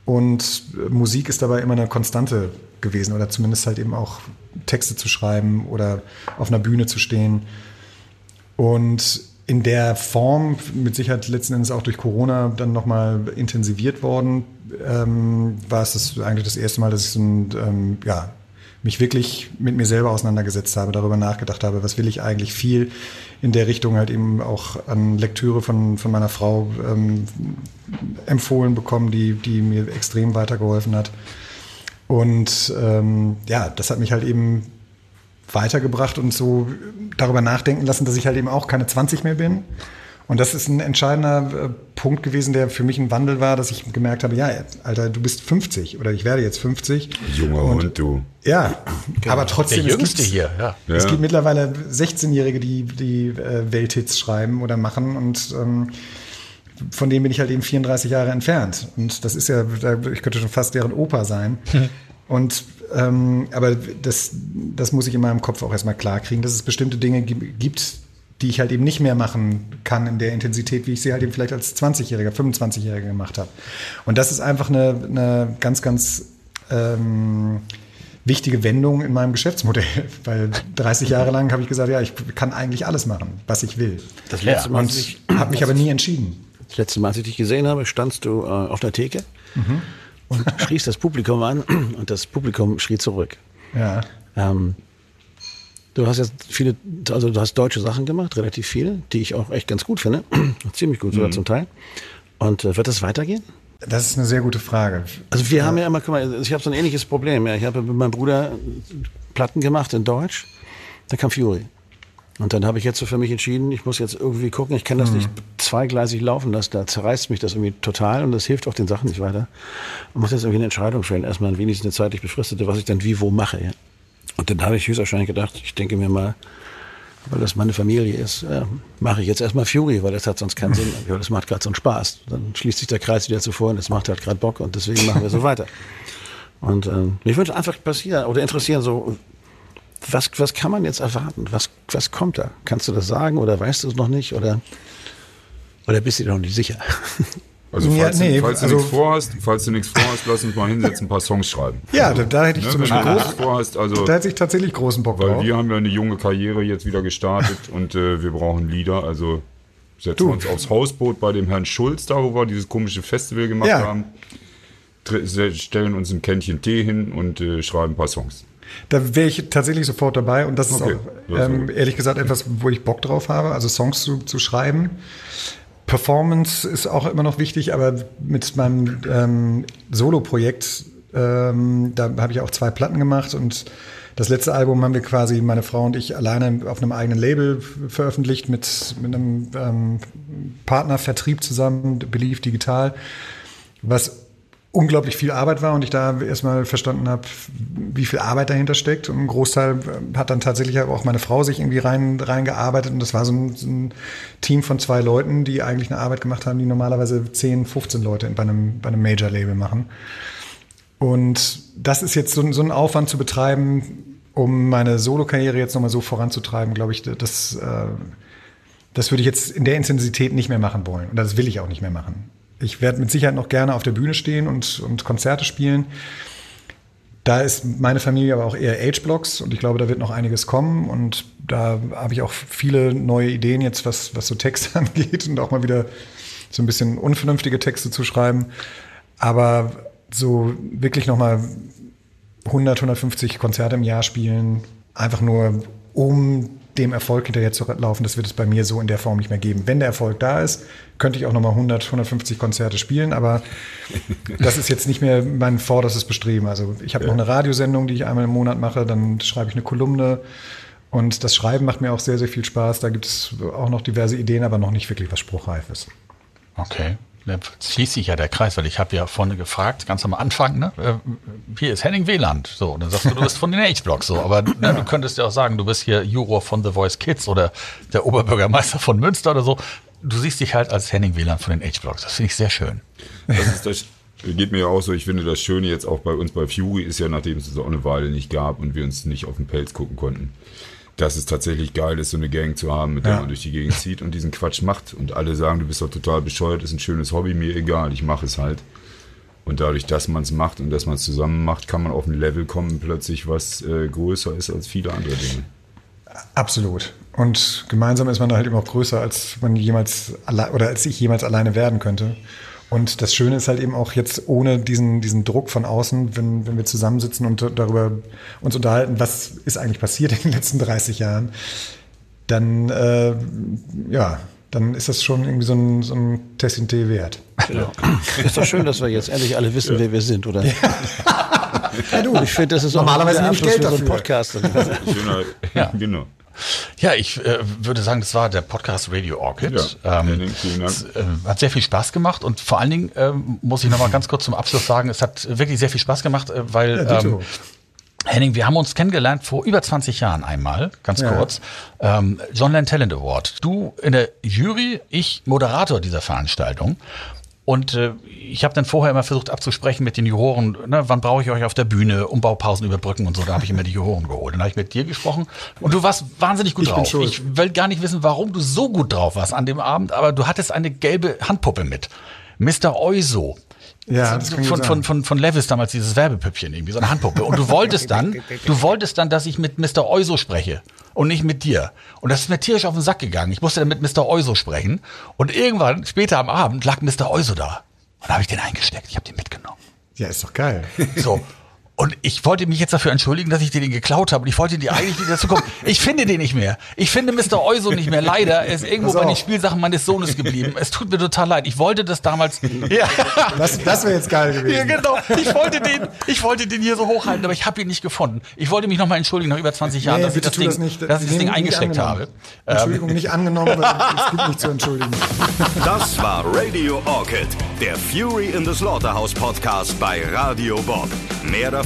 und Musik ist dabei immer eine Konstante gewesen oder zumindest halt eben auch Texte zu schreiben oder auf einer Bühne zu stehen. Und in der Form, mit Sicherheit letzten Endes auch durch Corona dann nochmal intensiviert worden, ähm, war es das eigentlich das erste Mal, dass ich so ein, ähm, ja, mich wirklich mit mir selber auseinandergesetzt habe, darüber nachgedacht habe, was will ich eigentlich viel in der Richtung halt eben auch an Lektüre von, von meiner Frau ähm, empfohlen bekommen, die, die mir extrem weitergeholfen hat. Und ähm, ja, das hat mich halt eben weitergebracht und so darüber nachdenken lassen, dass ich halt eben auch keine 20 mehr bin. Und das ist ein entscheidender äh, Punkt gewesen, der für mich ein Wandel war, dass ich gemerkt habe, ja, Alter, du bist 50 oder ich werde jetzt 50. Junger Und- Hund, du. Ja, aber trotzdem. Der es Jüngste gibt- hier, ja. Es Ja. gibt mittlerweile 16-Jährige, die, die äh, Welthits schreiben oder machen und ähm, von denen bin ich halt eben 34 Jahre entfernt. Und das ist ja, ich könnte schon fast deren Opa sein. Und ähm, aber das, das muss ich in meinem Kopf auch erstmal klar kriegen, dass es bestimmte Dinge gi- gibt, die ich halt eben nicht mehr machen kann in der Intensität, wie ich sie halt eben vielleicht als 20-Jähriger, 25-Jähriger gemacht habe. Und das ist einfach eine, eine ganz, ganz ähm, wichtige Wendung in meinem Geschäftsmodell, weil 30 Jahre lang habe ich gesagt, ja, ich kann eigentlich alles machen, was ich will. Das letzte Mal, Und habe mich aber nie entschieden. das letzte Mal, als ich dich gesehen habe, standst du äh, auf der Theke und schriest das Publikum an und das Publikum schrie zurück. Ja. Ähm, du hast jetzt viele, also du hast deutsche Sachen gemacht, relativ viel, die ich auch echt ganz gut finde. Ziemlich gut sogar zum Teil. Und äh, wird das weitergehen? Das ist eine sehr gute Frage. Also wir haben ja immer, guck mal, ich habe so ein ähnliches Problem. Ja. Ich habe mit meinem Bruder Platten gemacht in Deutsch, da kam Fury. Und dann habe ich jetzt so für mich entschieden, ich muss jetzt irgendwie gucken, ich kann das nicht zweigleisig laufen lassen, da zerreißt mich das irgendwie total und das hilft auch den Sachen nicht weiter. Man muss jetzt irgendwie eine Entscheidung fällen, erstmal wenigstens eine zeitlich befristete, was ich dann wie wo mache. Ja. Und dann habe ich höchstwahrscheinlich gedacht, ich denke mir mal, weil das meine Familie ist, äh, mache ich jetzt erstmal Fury, weil das hat sonst keinen Sinn. Ja, das macht gerade so einen Spaß. Dann schließt sich der Kreis wieder zuvor und das macht halt gerade Bock und deswegen machen wir so weiter. Und ähm, mich würde einfach passieren oder interessieren, so was, was kann man jetzt erwarten? Was, was kommt da? Kannst du das sagen oder weißt du es noch nicht? Oder, oder bist du dir noch nicht sicher? Also Ja, falls, nee, du, falls du also- nichts vorhast, falls du nichts vorhast, lass uns mal hinsetzen, ein paar Songs schreiben. Ja, da, da hätte ich Ne, zum Beispiel du groß, vorhast, also da hätte ich tatsächlich großen Bock weil drauf. wir haben ja eine junge Karriere jetzt wieder gestartet und äh, wir brauchen Lieder, also setzen Du. wir uns aufs Hausboot bei dem Herrn Schulz da, wo wir dieses komische Festival gemacht Ja. haben, stellen uns ein Kännchen Tee hin und äh, schreiben ein paar Songs. Da wäre ich tatsächlich sofort dabei und das ist Okay, auch ähm, ehrlich gesagt etwas, wo ich Bock drauf habe, also Songs zu, zu schreiben. Performance ist auch immer noch wichtig, aber mit meinem ähm, Solo-Projekt, ähm, da habe ich auch zwei Platten gemacht und Das letzte Album haben wir quasi, meine Frau und ich, alleine auf einem eigenen Label veröffentlicht mit, mit einem ähm, Partnervertrieb zusammen, Belief Digital, was unglaublich viel Arbeit war und ich da erstmal verstanden habe, wie viel Arbeit dahinter steckt. Und ein Großteil äh, hat dann tatsächlich auch meine Frau sich irgendwie rein, reingearbeitet und das war so ein, so ein Team von zwei Leuten, die eigentlich eine Arbeit gemacht haben, die normalerweise 10, 15 Leute bei einem, bei einem Major-Label machen. Und das ist jetzt so, so ein Aufwand zu betreiben, um meine Solo-Karriere jetzt nochmal so voranzutreiben, glaube ich, das, äh, das würde ich jetzt in der Intensität nicht mehr machen wollen. Und das will ich auch nicht mehr machen. Ich werde mit Sicherheit noch gerne auf der Bühne stehen und, und Konzerte spielen. Da ist meine Familie aber auch eher Age-Blocks und ich glaube, da wird noch einiges kommen und da habe ich auch viele neue Ideen jetzt, was, was so Texte angeht und auch mal wieder so ein bisschen unvernünftige Texte zu schreiben. Aber so wirklich nochmal 100, 150 Konzerte im Jahr spielen, einfach nur um dem Erfolg hinterher zu laufen, das wird es bei mir so in der Form nicht mehr geben. Wenn der Erfolg da ist, könnte ich auch nochmal 100, 150 Konzerte spielen, aber das ist jetzt nicht mehr mein vorderstes Bestreben. Also ich habe noch eine Radiosendung, die ich einmal im Monat mache, dann schreibe ich eine Kolumne und das Schreiben macht mir auch sehr, sehr viel Spaß. Da gibt es auch noch diverse Ideen, aber noch nicht wirklich was Spruchreifes. Okay. Da schließt sich ja der Kreis, weil ich habe ja vorne gefragt, ganz am Anfang, ne, äh, hier ist Henning Wieland. So, und dann sagst du, du bist von den H-Blocks. So, aber ne, du könntest ja auch sagen, du bist hier Juror von The Voice Kids oder der Oberbürgermeister von Münster oder so. Du siehst dich halt als Henning Wieland von den H-Blocks. Das finde ich sehr schön. Das ist das, geht mir ja auch so. Ich finde das Schöne jetzt auch bei uns bei Fury ist ja, nachdem es so eine Weile nicht gab und wir uns nicht auf den Pelz gucken konnten, dass es tatsächlich geil ist, so eine Gang zu haben, mit der Ja. man durch die Gegend zieht und diesen Quatsch macht. Und alle sagen, du bist doch total bescheuert, ist ein schönes Hobby, mir egal, ich mache es halt. Und dadurch, dass man es macht und dass man es zusammen macht, kann man auf ein Level kommen, plötzlich, was äh, größer ist als viele andere Dinge. Absolut. Und gemeinsam ist man da halt immer auch größer, als man jemals oder als ich jemals alleine werden könnte. Und das Schöne ist halt eben auch jetzt ohne diesen, diesen Druck von außen, wenn, wenn wir zusammensitzen und darüber uns unterhalten, was ist eigentlich passiert in den letzten 30 Jahren, dann, äh, ja, dann ist das schon irgendwie so ein, so ein Tessin Tee wert. Genau. Ist doch schön, dass wir jetzt endlich alle wissen, wer wir sind, oder? Ja, du, Ich finde, das ist auch Normalerweise ich guter Geld für so einen. Podcast. Schöner, Ja. genau. Ja, ich äh, würde sagen, das war der Podcast Radio Orchid. Ja, ähm, vielen Dank. es, äh, hat sehr viel Spaß gemacht und vor allen Dingen ähm, muss ich noch mal ganz kurz zum Abschluss sagen, es hat wirklich sehr viel Spaß gemacht, äh, weil Ja, ähm. Henning, wir haben uns kennengelernt vor über 20 Jahren einmal, ganz Ja. kurz. Ähm, John Land Talent Award. Du in der Jury, ich Moderator dieser Veranstaltung. Und äh, ich habe dann vorher immer versucht abzusprechen mit den Juroren, ne, wann brauche ich euch auf der Bühne, Umbaupausen überbrücken und so. Da habe ich immer die Juroren geholt. Dann habe ich mit dir gesprochen und du warst wahnsinnig gut Ich drauf. Ich will gar nicht wissen, warum du so gut drauf warst an dem Abend, aber du hattest eine gelbe Handpuppe mit. Mr. Euso. Ja, das von, sein. von, von, von Levis damals dieses Werbepüppchen irgendwie, so eine Handpuppe. Und du wolltest dann, du wolltest dann, dass ich mit Mr. Euso spreche und nicht mit dir. Und das ist mir tierisch auf den Sack gegangen. Ich musste dann mit Mr. Euso sprechen. Und irgendwann, später am Abend, lag Mr. Euso da. Und da habe ich den eingesteckt. Ich habe den mitgenommen. Ja, ist doch geil. So. Und ich wollte mich jetzt dafür entschuldigen, dass ich dir den geklaut habe. Und ich wollte dir eigentlich wieder zukommen. Ich finde den nicht mehr. Ich finde Mr. Euso nicht mehr. Leider. Er ist irgendwo bei den. Spielsachen meines Sohnes geblieben. Es tut mir total leid. Ich wollte das damals. Ja. Das, das wäre jetzt geil Ja, gewesen. genau. Ich wollte den, ich wollte den hier so hochhalten, aber ich habe ihn nicht gefunden. Ich wollte mich nochmal entschuldigen nach über 20 Jahren, Nee, dass ich das Ding, das nicht. dass ich das Ding nicht eingesteckt habe. Entschuldigung, nicht angenommen, weil es gibt nicht zu entschuldigen. Das war Radio Orchid, der Fury in the Slaughterhouse Podcast bei Radio Bob. Mehr davon